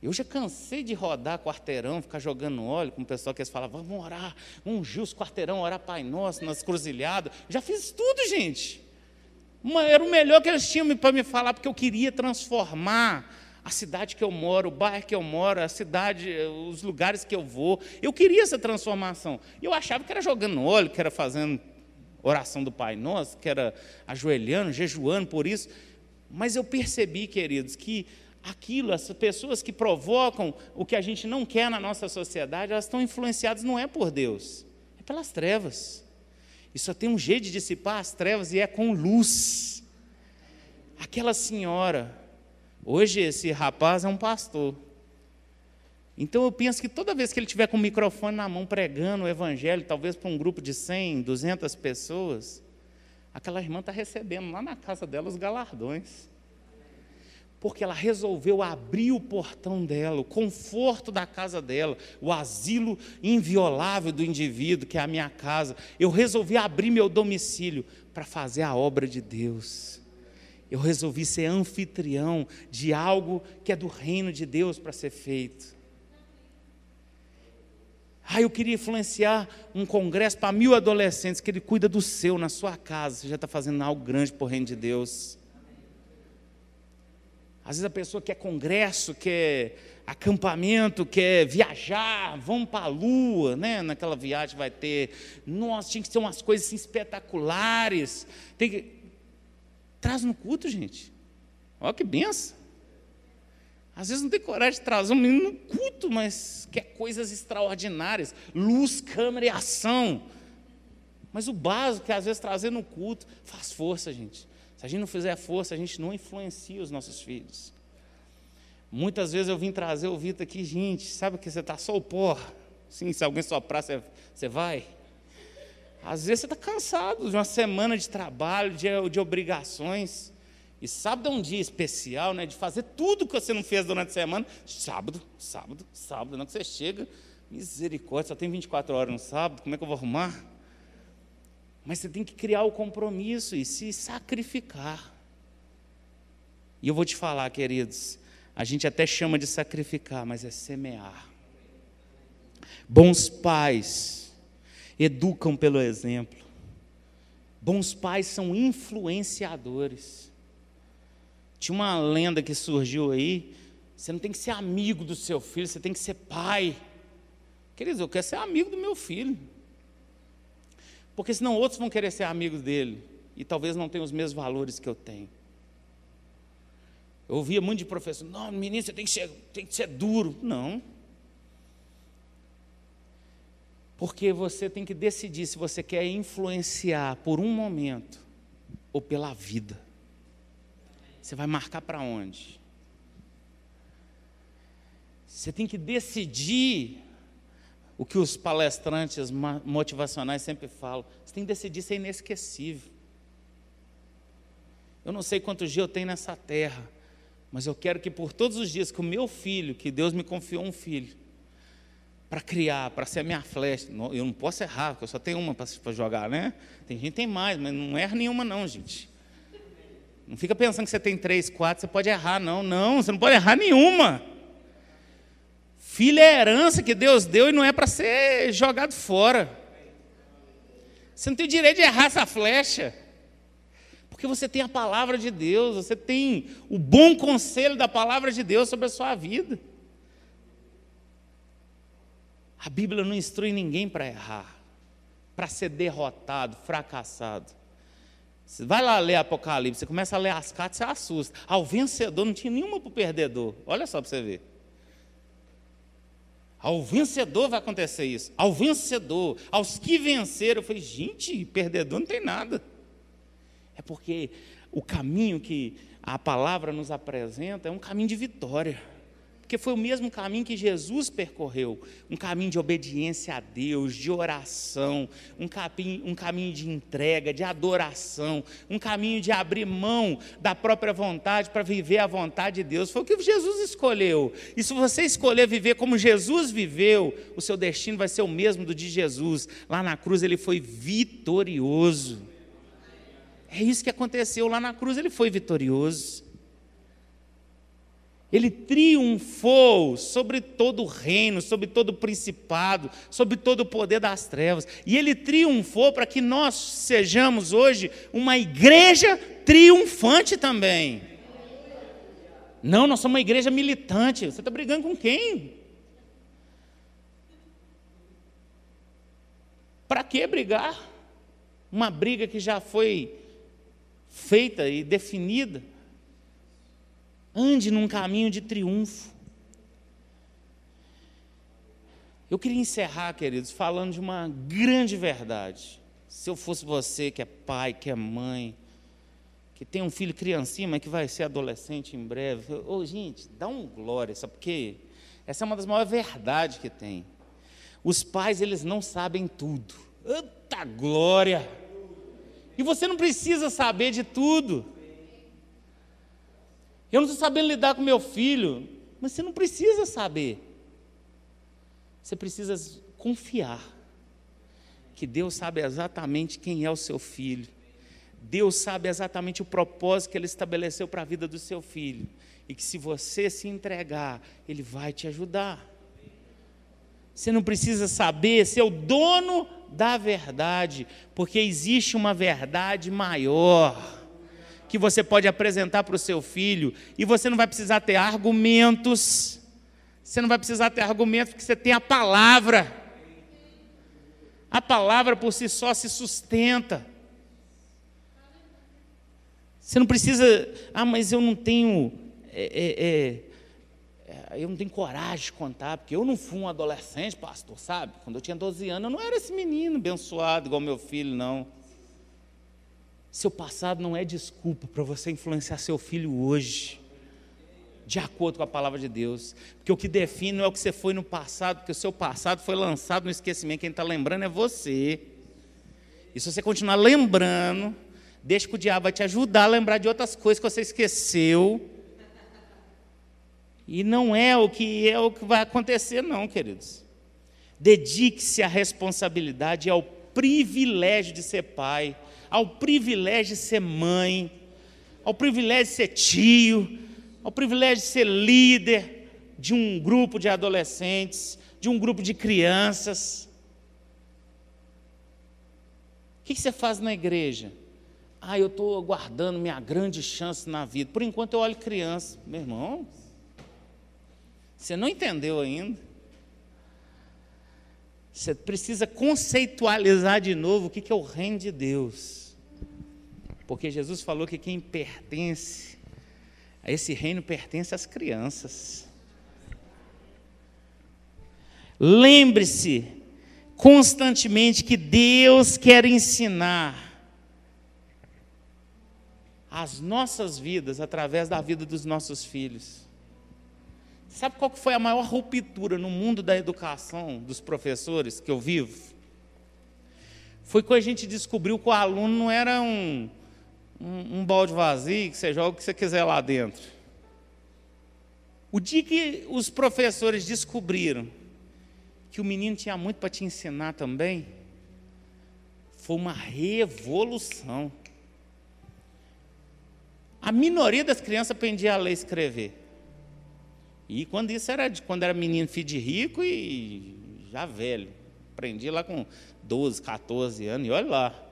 Eu já cansei de rodar quarteirão, ficar jogando óleo com o pessoal que eles falavam, vamos orar, ungir os quarteirão, orar Pai Nosso, nas cruzilhadas. Já fiz tudo, gente. Era o melhor que eles tinham para me falar, porque eu queria transformar a cidade que eu moro, o bairro que eu moro, a cidade, os lugares que eu vou. Eu queria essa transformação. E eu achava que era jogando óleo, que era fazendo oração do Pai Nosso, que era ajoelhando, jejuando por isso. Mas eu percebi, queridos, que aquilo, as pessoas que provocam o que a gente não quer na nossa sociedade, elas estão influenciadas não é por Deus, é pelas trevas. E só tem um jeito de dissipar as trevas e é com luz. Aquela senhora, hoje esse rapaz é um pastor. Então eu penso que toda vez que ele tiver com o microfone na mão pregando o evangelho, talvez para um grupo de 100, 200 pessoas, aquela irmã está recebendo lá na casa dela os galardões porque ela resolveu abrir o portão dela, o conforto da casa dela, o asilo inviolável do indivíduo, que é a minha casa. Eu resolvi abrir meu domicílio para fazer a obra de Deus. Eu resolvi ser anfitrião de algo que é do reino de Deus para ser feito. Ah, eu queria influenciar um congresso para mil adolescentes, que ele cuida do seu, na sua casa. Você já está fazendo algo grande para o reino de Deus. Às vezes a pessoa quer congresso, quer acampamento, quer viajar, vamos para a lua, né? Naquela viagem vai ter. Nossa, tinha que ser umas coisas assim, espetaculares. Tem que. Traz no culto, gente. Olha que benção. Às vezes não tem coragem de trazer um menino no culto, mas quer coisas extraordinárias. Luz, câmera e ação. Mas o básico que às vezes trazer no culto faz força, gente. Se a gente não fizer força, a gente não influencia os nossos filhos. Muitas vezes eu vim trazer o Vitor aqui, gente, sabe que você está só o pó? Sim, se alguém soprar, você, você vai? Às vezes você está cansado de uma semana de trabalho, de, de obrigações. E sábado é um dia especial, né? De fazer tudo que você não fez durante a semana. Sábado, sábado, sábado, não que você chega. Misericórdia, só tem 24 horas no sábado, como é que eu vou arrumar? Mas você tem que criar o compromisso e se sacrificar. E eu vou te falar, queridos, a gente até chama de sacrificar, mas é semear. Bons pais educam pelo exemplo. Bons pais são influenciadores. Tinha uma lenda que surgiu aí. Você não tem que ser amigo do seu filho, você tem que ser pai. Queridos, eu quero ser amigo do meu filho. Porque senão outros vão querer ser amigos dele e talvez não tenham os mesmos valores que eu tenho. Eu ouvia muito de professor, não, menino, você tem que ser, tem que ser duro. Não. Porque você tem que decidir se você quer influenciar por um momento ou pela vida. Você vai marcar para onde? Você tem que decidir o que os palestrantes motivacionais sempre falam. Você tem que decidir ser inesquecível. Eu não sei quantos dias eu tenho nessa terra, mas eu quero que por todos os dias que o meu filho, que Deus me confiou um filho, para criar, para ser a minha flecha, eu não posso errar, porque eu só tenho uma para jogar, né? Tem gente que tem mais, mas não erra nenhuma não, gente. Não fica pensando que você tem três, quatro, você pode errar, não, não, você não pode errar nenhuma. Filho é herança que Deus deu e não é para ser jogado fora. Você não tem direito de errar essa flecha. Porque você tem a palavra de Deus, você tem o bom conselho da palavra de Deus sobre a sua vida. A Bíblia não instrui ninguém para errar, para ser derrotado, fracassado. Você vai lá ler Apocalipse, você começa a ler as cartas, você assusta. Ao vencedor não tinha nenhuma para o perdedor. Olha só para você ver. Ao vencedor vai acontecer isso. Ao vencedor, aos que venceram. Eu falei, gente, perdedor não tem nada. É porque o caminho que a palavra nos apresenta é um caminho de vitória. Porque foi o mesmo caminho que Jesus percorreu um caminho de obediência a Deus, de oração, um caminho, um caminho de entrega, de adoração, um caminho de abrir mão da própria vontade para viver a vontade de Deus. Foi o que Jesus escolheu. E se você escolher viver como Jesus viveu, o seu destino vai ser o mesmo do de Jesus. Lá na cruz ele foi vitorioso. É isso que aconteceu lá na cruz, ele foi vitorioso. Ele triunfou sobre todo o reino, sobre todo o principado, sobre todo o poder das trevas. E ele triunfou para que nós sejamos hoje uma igreja triunfante também. Não, nós somos uma igreja militante. Você está brigando com quem? Para que brigar? Uma briga que já foi feita e definida. Ande num caminho de triunfo. Eu queria encerrar, queridos, falando de uma grande verdade. Se eu fosse você, que é pai, que é mãe, que tem um filho criancinha, mas que vai ser adolescente em breve, ô oh, gente, dá um glória, sabe por quê? Essa é uma das maiores verdades que tem. Os pais, eles não sabem tudo. Eita glória! E você não precisa saber de tudo. Eu não estou sabendo lidar com meu filho, mas você não precisa saber. Você precisa confiar que Deus sabe exatamente quem é o seu filho. Deus sabe exatamente o propósito que Ele estabeleceu para a vida do seu filho. E que se você se entregar, Ele vai te ajudar. Você não precisa saber ser o dono da verdade, porque existe uma verdade maior que você pode apresentar para o seu filho, e você não vai precisar ter argumentos, você não vai precisar ter argumentos, porque você tem a palavra. A palavra por si só se sustenta. Você não precisa, ah, mas eu não tenho é, é, é, eu não tenho coragem de contar, porque eu não fui um adolescente, pastor, sabe? Quando eu tinha 12 anos, eu não era esse menino abençoado igual meu filho, não. Seu passado não é desculpa para você influenciar seu filho hoje, de acordo com a palavra de Deus. Porque o que define não é o que você foi no passado, porque o seu passado foi lançado no esquecimento. Quem está lembrando é você. E se você continuar lembrando, deixa que o diabo vai te ajudar a lembrar de outras coisas que você esqueceu e não é o que é o que vai acontecer, não, queridos. Dedique-se à responsabilidade e ao privilégio de ser pai, ao privilégio de ser mãe, ao privilégio de ser tio, ao privilégio de ser líder de um grupo de adolescentes, de um grupo de crianças. O que você faz na igreja? Ah, eu estou aguardando minha grande chance na vida. Por enquanto eu olho criança. Meu irmão, você não entendeu ainda? Você precisa conceitualizar de novo o que é o reino de Deus. Porque Jesus falou que quem pertence a esse reino pertence às crianças. Lembre-se constantemente que Deus quer ensinar as nossas vidas através da vida dos nossos filhos. Sabe qual foi a maior ruptura no mundo da educação dos professores que eu vivo? Foi quando a gente descobriu que o aluno não era um, um, um balde vazio que você joga o que você quiser lá dentro. O dia que os professores descobriram que o menino tinha muito para te ensinar também, foi uma revolução. A minoria das crianças aprendia a ler e escrever. E quando isso era de quando era menino, filho de rico e já velho. Aprendi lá com 12, 14 anos, e olha lá.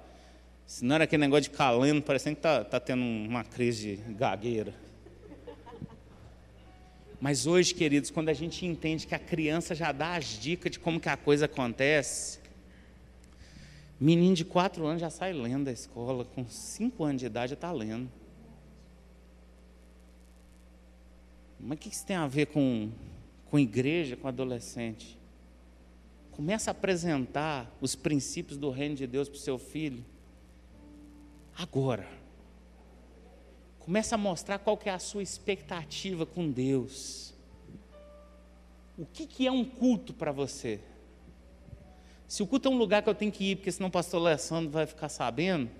Se não era aquele negócio de calendo, parecendo que está tá tendo uma crise de gagueira. Mas hoje, queridos, quando a gente entende que a criança já dá as dicas de como que a coisa acontece, menino de quatro anos já sai lendo da escola, com cinco anos de idade já está lendo. Mas o que isso tem a ver com, com igreja, com adolescente? Começa a apresentar os princípios do reino de Deus para o seu filho. Agora. Começa a mostrar qual que é a sua expectativa com Deus. O que, que é um culto para você? Se o culto é um lugar que eu tenho que ir, porque senão o pastor Alessandro vai ficar sabendo,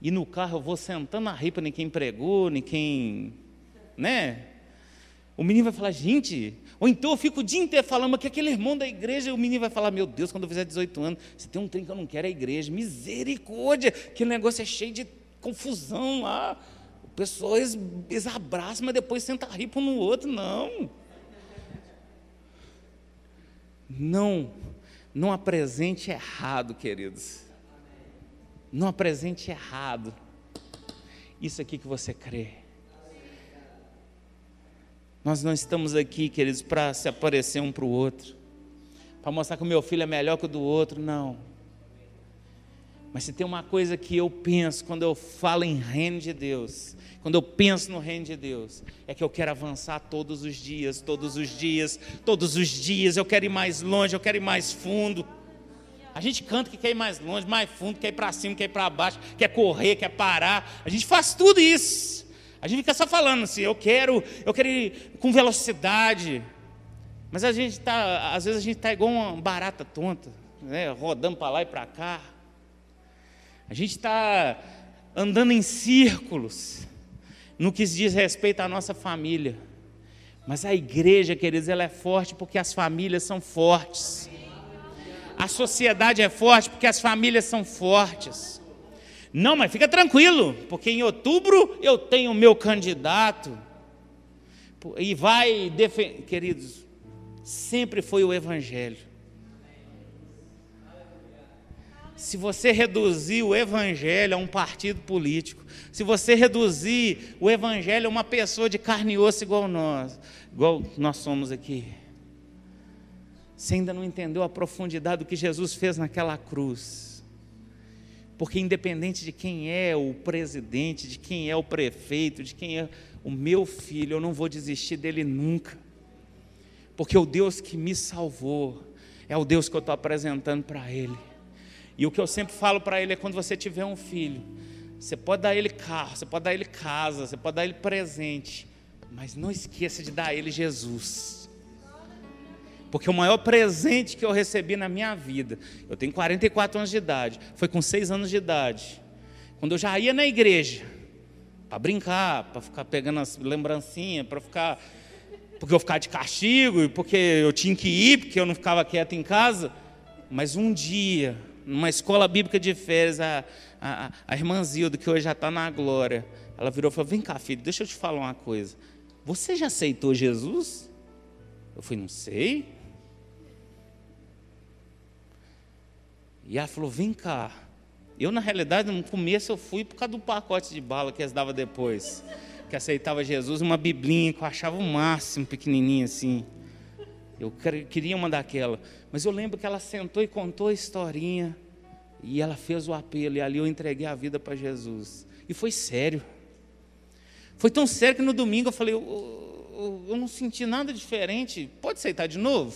e no carro eu vou sentando na ripa, nem quem pregou, nem quem. Né? O menino vai falar, gente, ou então eu fico o dia inteiro falando que aquele irmão da igreja, o menino vai falar, meu Deus, quando eu fizer 18 anos, você tem um trem que eu não quero é a igreja, misericórdia, aquele negócio é cheio de confusão lá. O pessoal eles, abraçam, mas depois senta rir um no outro. Não. Não. Não apresente errado, queridos. Não apresente errado. Isso aqui que você crê. Nós não estamos aqui, queridos, para se aparecer um para o outro, para mostrar que o meu filho é melhor que o do outro, não. Mas se tem uma coisa que eu penso quando eu falo em reino de Deus, quando eu penso no reino de Deus, é que eu quero avançar todos os dias, todos os dias, todos os dias, eu quero ir mais longe, eu quero ir mais fundo. A gente canta que quer ir mais longe, mais fundo, quer ir para cima, quer ir para baixo, quer correr, quer parar. A gente faz tudo isso. A gente fica só falando assim, eu quero, eu quero ir com velocidade. Mas a gente está, às vezes a gente está igual uma barata tonta, né? rodando para lá e para cá. A gente está andando em círculos no que diz respeito à nossa família. Mas a igreja, queridos, ela é forte porque as famílias são fortes. A sociedade é forte porque as famílias são fortes. Não, mas fica tranquilo, porque em outubro eu tenho o meu candidato. E vai defender. Queridos, sempre foi o Evangelho. se você reduzir o evangelho a um partido político, se você reduzir o evangelho a uma pessoa de carne e osso igual nós, igual nós somos aqui, você ainda não entendeu a profundidade do que Jesus fez naquela cruz. Porque independente de quem é o presidente, de quem é o prefeito, de quem é o meu filho, eu não vou desistir dele nunca. Porque o Deus que me salvou é o Deus que eu estou apresentando para ele. E o que eu sempre falo para ele é quando você tiver um filho, você pode dar ele carro, você pode dar ele casa, você pode dar ele presente, mas não esqueça de dar ele Jesus. Porque o maior presente que eu recebi na minha vida, eu tenho 44 anos de idade, foi com 6 anos de idade. Quando eu já ia na igreja, para brincar, para ficar pegando as lembrancinhas, para ficar. Porque eu ficava de castigo, porque eu tinha que ir, porque eu não ficava quieto em casa. Mas um dia, numa escola bíblica de férias, a, a, a irmã Zilda, que hoje já está na glória, ela virou e falou: Vem cá, filho, deixa eu te falar uma coisa. Você já aceitou Jesus? Eu falei: Não sei. E ela falou: Vem cá. Eu, na realidade, no começo eu fui por causa do pacote de bala que eles davam depois. Que aceitava Jesus, uma biblinha que eu achava o máximo, pequenininha assim. Eu queria uma daquela. Mas eu lembro que ela sentou e contou a historinha. E ela fez o apelo. E ali eu entreguei a vida para Jesus. E foi sério. Foi tão sério que no domingo eu falei: eu, eu, eu não senti nada diferente. Pode aceitar de novo?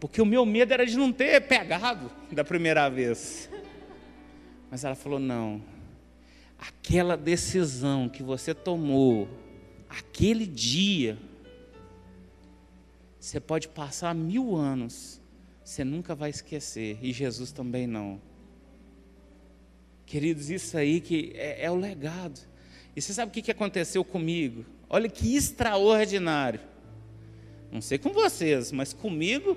Porque o meu medo era de não ter pegado da primeira vez. Mas ela falou: não. Aquela decisão que você tomou, aquele dia, você pode passar mil anos, você nunca vai esquecer, e Jesus também não. Queridos, isso aí que é, é o legado. E você sabe o que aconteceu comigo? Olha que extraordinário. Não sei com vocês, mas comigo,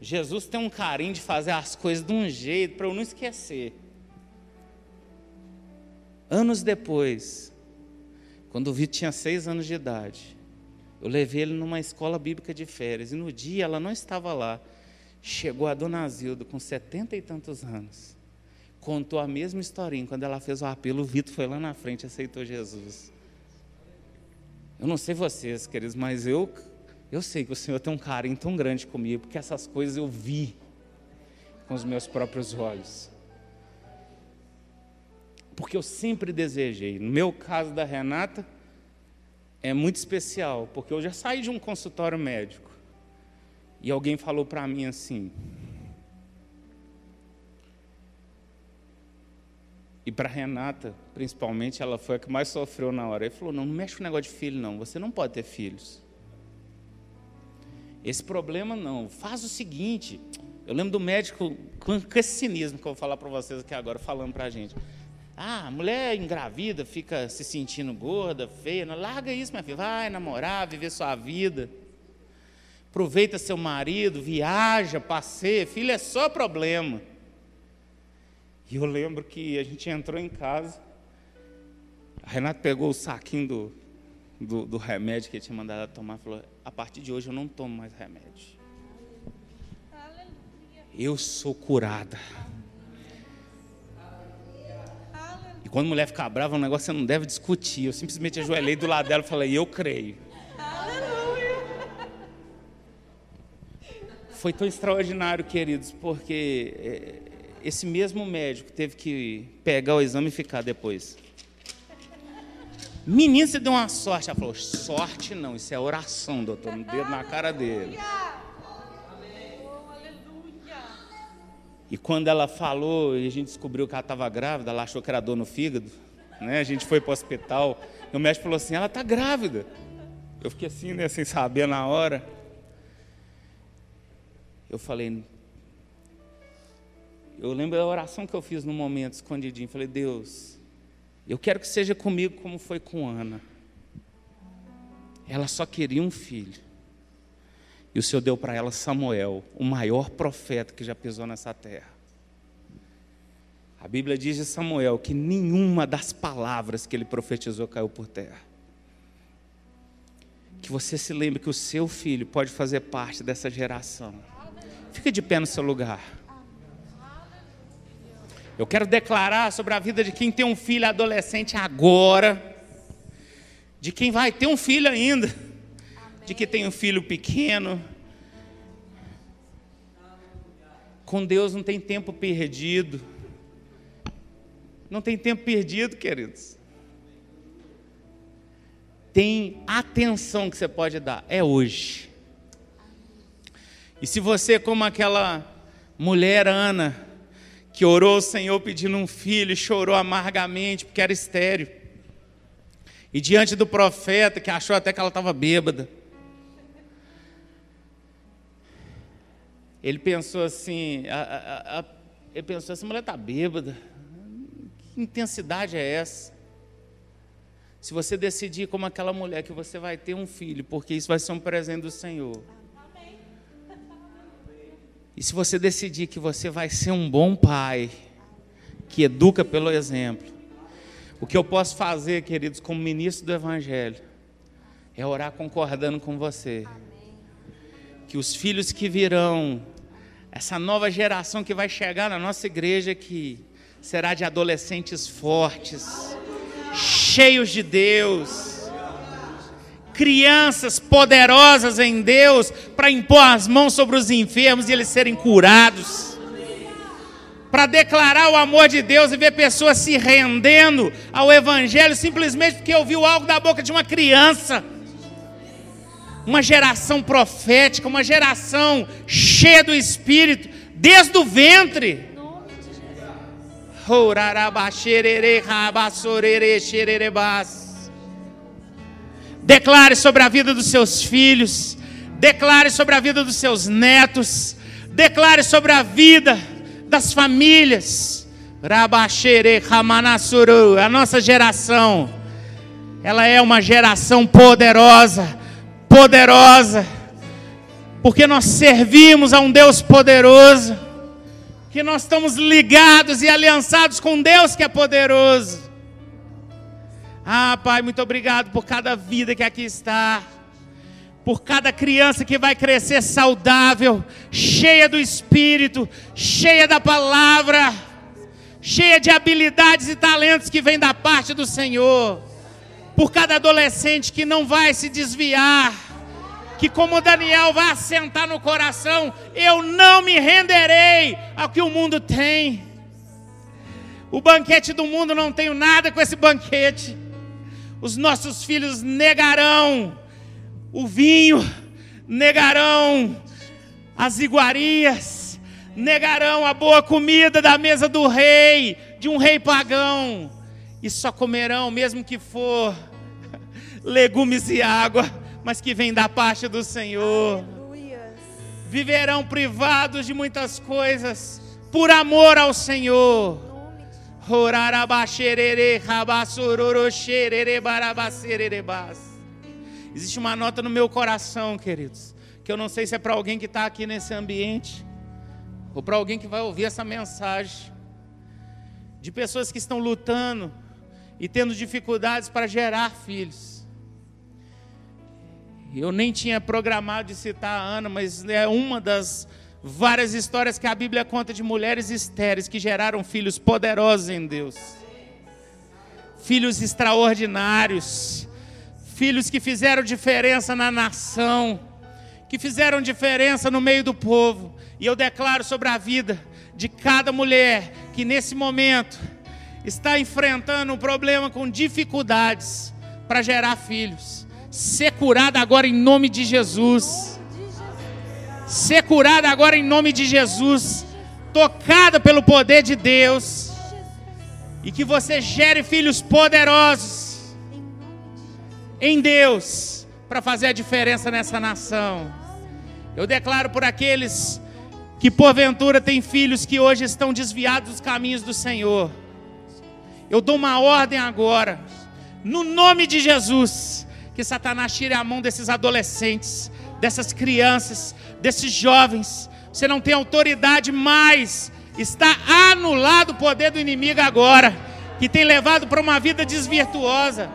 Jesus tem um carinho de fazer as coisas de um jeito para eu não esquecer. Anos depois, quando o Vitor tinha seis anos de idade, Eu levei ele numa escola bíblica de férias. E no dia ela não estava lá. Chegou a dona Zilda com setenta e tantos anos. Contou a mesma historinha. Quando ela fez o apelo, o Vitor foi lá na frente e aceitou Jesus. Eu não sei vocês, queridos, mas eu, eu sei que o Senhor tem um carinho tão grande comigo, porque essas coisas eu vi com os meus próprios olhos. Porque eu sempre desejei. No meu caso da Renata, é muito especial, porque eu já saí de um consultório médico e alguém falou para mim assim. E para Renata, principalmente, ela foi a que mais sofreu na hora. Ele falou: não, não mexe com o negócio de filho, não. Você não pode ter filhos. Esse problema não. Faz o seguinte. Eu lembro do médico com esse cinismo que eu vou falar para vocês aqui agora, falando para a gente. Ah, mulher engravida, fica se sentindo gorda, feia. Não, larga isso, minha filha. Vai namorar, viver sua vida. Aproveita seu marido, viaja, passeia. Filho, é só problema. E eu lembro que a gente entrou em casa. A Renata pegou o saquinho do, do, do remédio que ele tinha mandado ela tomar falou: A partir de hoje eu não tomo mais remédio. Eu sou curada. E quando a mulher fica brava, um negócio você não deve discutir. Eu simplesmente ajoelhei do lado dela e falei, eu creio. Foi tão extraordinário, queridos, porque é, esse mesmo médico teve que pegar o exame e ficar depois. Menina, você deu uma sorte. Ela falou, sorte não, isso é oração, doutor. Um dedo na cara dele. E quando ela falou e a gente descobriu que ela estava grávida, ela achou que era dor no fígado, né? A gente foi para o hospital, e o médico falou assim: ela está grávida. Eu fiquei assim, né, sem saber na hora. Eu falei, eu lembro da oração que eu fiz no momento, escondidinho. Falei, Deus, eu quero que seja comigo como foi com Ana. Ela só queria um filho. E o Senhor deu para ela Samuel, o maior profeta que já pisou nessa terra. A Bíblia diz de Samuel que nenhuma das palavras que ele profetizou caiu por terra. Que você se lembre que o seu filho pode fazer parte dessa geração. Fica de pé no seu lugar. Eu quero declarar sobre a vida de quem tem um filho adolescente agora, de quem vai ter um filho ainda de que tem um filho pequeno. Com Deus não tem tempo perdido. Não tem tempo perdido, queridos. Tem atenção que você pode dar, é hoje. E se você, como aquela mulher Ana, que orou ao Senhor pedindo um filho e chorou amargamente porque era estéreo, e diante do profeta, que achou até que ela estava bêbada, Ele pensou assim, a, a, a, ele pensou, essa mulher está bêbada. Que intensidade é essa? Se você decidir como aquela mulher que você vai ter um filho, porque isso vai ser um presente do Senhor. E se você decidir que você vai ser um bom pai, que educa pelo exemplo, o que eu posso fazer, queridos, como ministro do Evangelho, é orar concordando com você. Que os filhos que virão essa nova geração que vai chegar na nossa igreja que será de adolescentes fortes, cheios de Deus, crianças poderosas em Deus para impor as mãos sobre os enfermos e eles serem curados. Para declarar o amor de Deus e ver pessoas se rendendo ao Evangelho simplesmente porque ouviu algo da boca de uma criança uma geração profética, uma geração cheia do Espírito, desde o ventre. Declare sobre a vida dos seus filhos, declare sobre a vida dos seus netos, declare sobre a vida das famílias. A nossa geração, ela é uma geração poderosa poderosa, porque nós servimos a um Deus poderoso, que nós estamos ligados e aliançados com Deus que é poderoso. Ah, Pai, muito obrigado por cada vida que aqui está. por cada criança que vai crescer saudável, cheia do Espírito, cheia da palavra, cheia de habilidades e talentos que vem da parte do Senhor, por cada adolescente que não vai se desviar, que como Daniel vai assentar no coração, eu não me renderei ao que o mundo tem. O banquete do mundo não tenho nada com esse banquete. Os nossos filhos negarão o vinho, negarão as iguarias, negarão a boa comida da mesa do rei, de um rei pagão, e só comerão, mesmo que for legumes e água, mas que vem da parte do Senhor. Viverão privados de muitas coisas, por amor ao Senhor Existe uma nota no meu coração, queridos, que eu não sei se é para alguém que está aqui nesse ambiente, ou para alguém que vai ouvir essa mensagem, de pessoas que estão lutando e tendo dificuldades para gerar filhos. Eu nem tinha programado de citar a Ana, mas é uma das várias histórias que a Bíblia conta de mulheres estéreis que geraram filhos poderosos em Deus. Filhos extraordinários, filhos que fizeram diferença na nação, que fizeram diferença no meio do povo. E eu declaro sobre a vida de cada mulher que nesse momento está enfrentando um problema com dificuldades para gerar filhos. Ser curada agora em nome de Jesus ser curada agora em nome de Jesus, tocada pelo poder de Deus, e que você gere filhos poderosos em Deus para fazer a diferença nessa nação. Eu declaro por aqueles que porventura têm filhos que hoje estão desviados dos caminhos do Senhor. Eu dou uma ordem agora, no nome de Jesus, que Satanás tire a mão desses adolescentes, dessas crianças, desses jovens. Você não tem autoridade mais. Está anulado o poder do inimigo agora, que tem levado para uma vida desvirtuosa.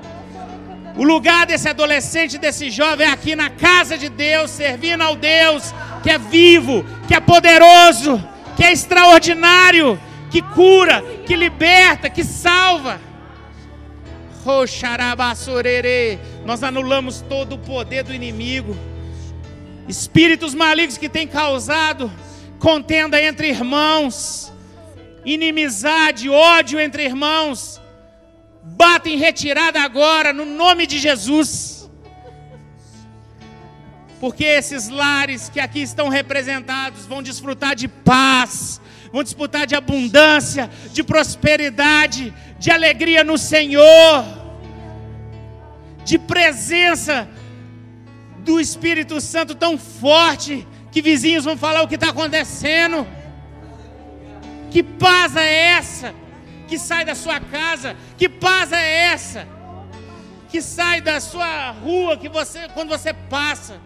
O lugar desse adolescente, desse jovem é aqui na casa de Deus, servindo ao Deus que é vivo, que é poderoso, que é extraordinário, que cura, que liberta, que salva. Nós anulamos todo o poder do inimigo espíritos malignos que têm causado contenda entre irmãos, inimizade, ódio entre irmãos, batem retirada agora no nome de Jesus. Porque esses lares que aqui estão representados vão desfrutar de paz, vão disputar de abundância, de prosperidade, de alegria no Senhor, de presença do Espírito Santo tão forte que vizinhos vão falar o que está acontecendo. Que paz é essa que sai da sua casa? Que paz é essa que sai da sua rua que você quando você passa?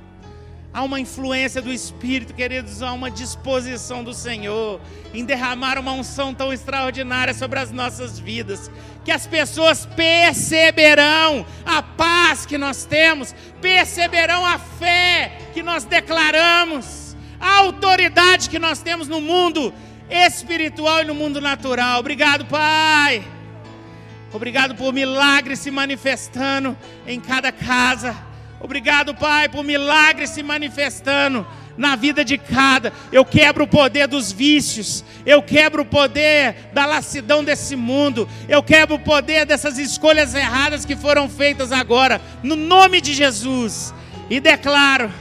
Há uma influência do Espírito, queridos, há uma disposição do Senhor em derramar uma unção tão extraordinária sobre as nossas vidas, que as pessoas perceberão a paz que nós temos, perceberão a fé que nós declaramos, a autoridade que nós temos no mundo espiritual e no mundo natural. Obrigado, Pai. Obrigado por milagres se manifestando em cada casa. Obrigado, Pai, por milagres se manifestando na vida de cada. Eu quebro o poder dos vícios, eu quebro o poder da lassidão desse mundo, eu quebro o poder dessas escolhas erradas que foram feitas agora, no nome de Jesus. E declaro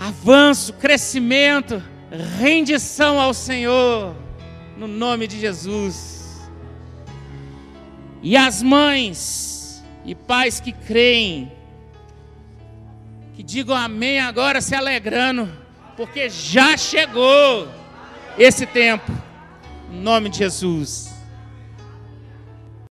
avanço, crescimento, rendição ao Senhor, no nome de Jesus. E as mães e pais que creem, que digam amém agora se alegrando, porque já chegou esse tempo. Em nome de Jesus.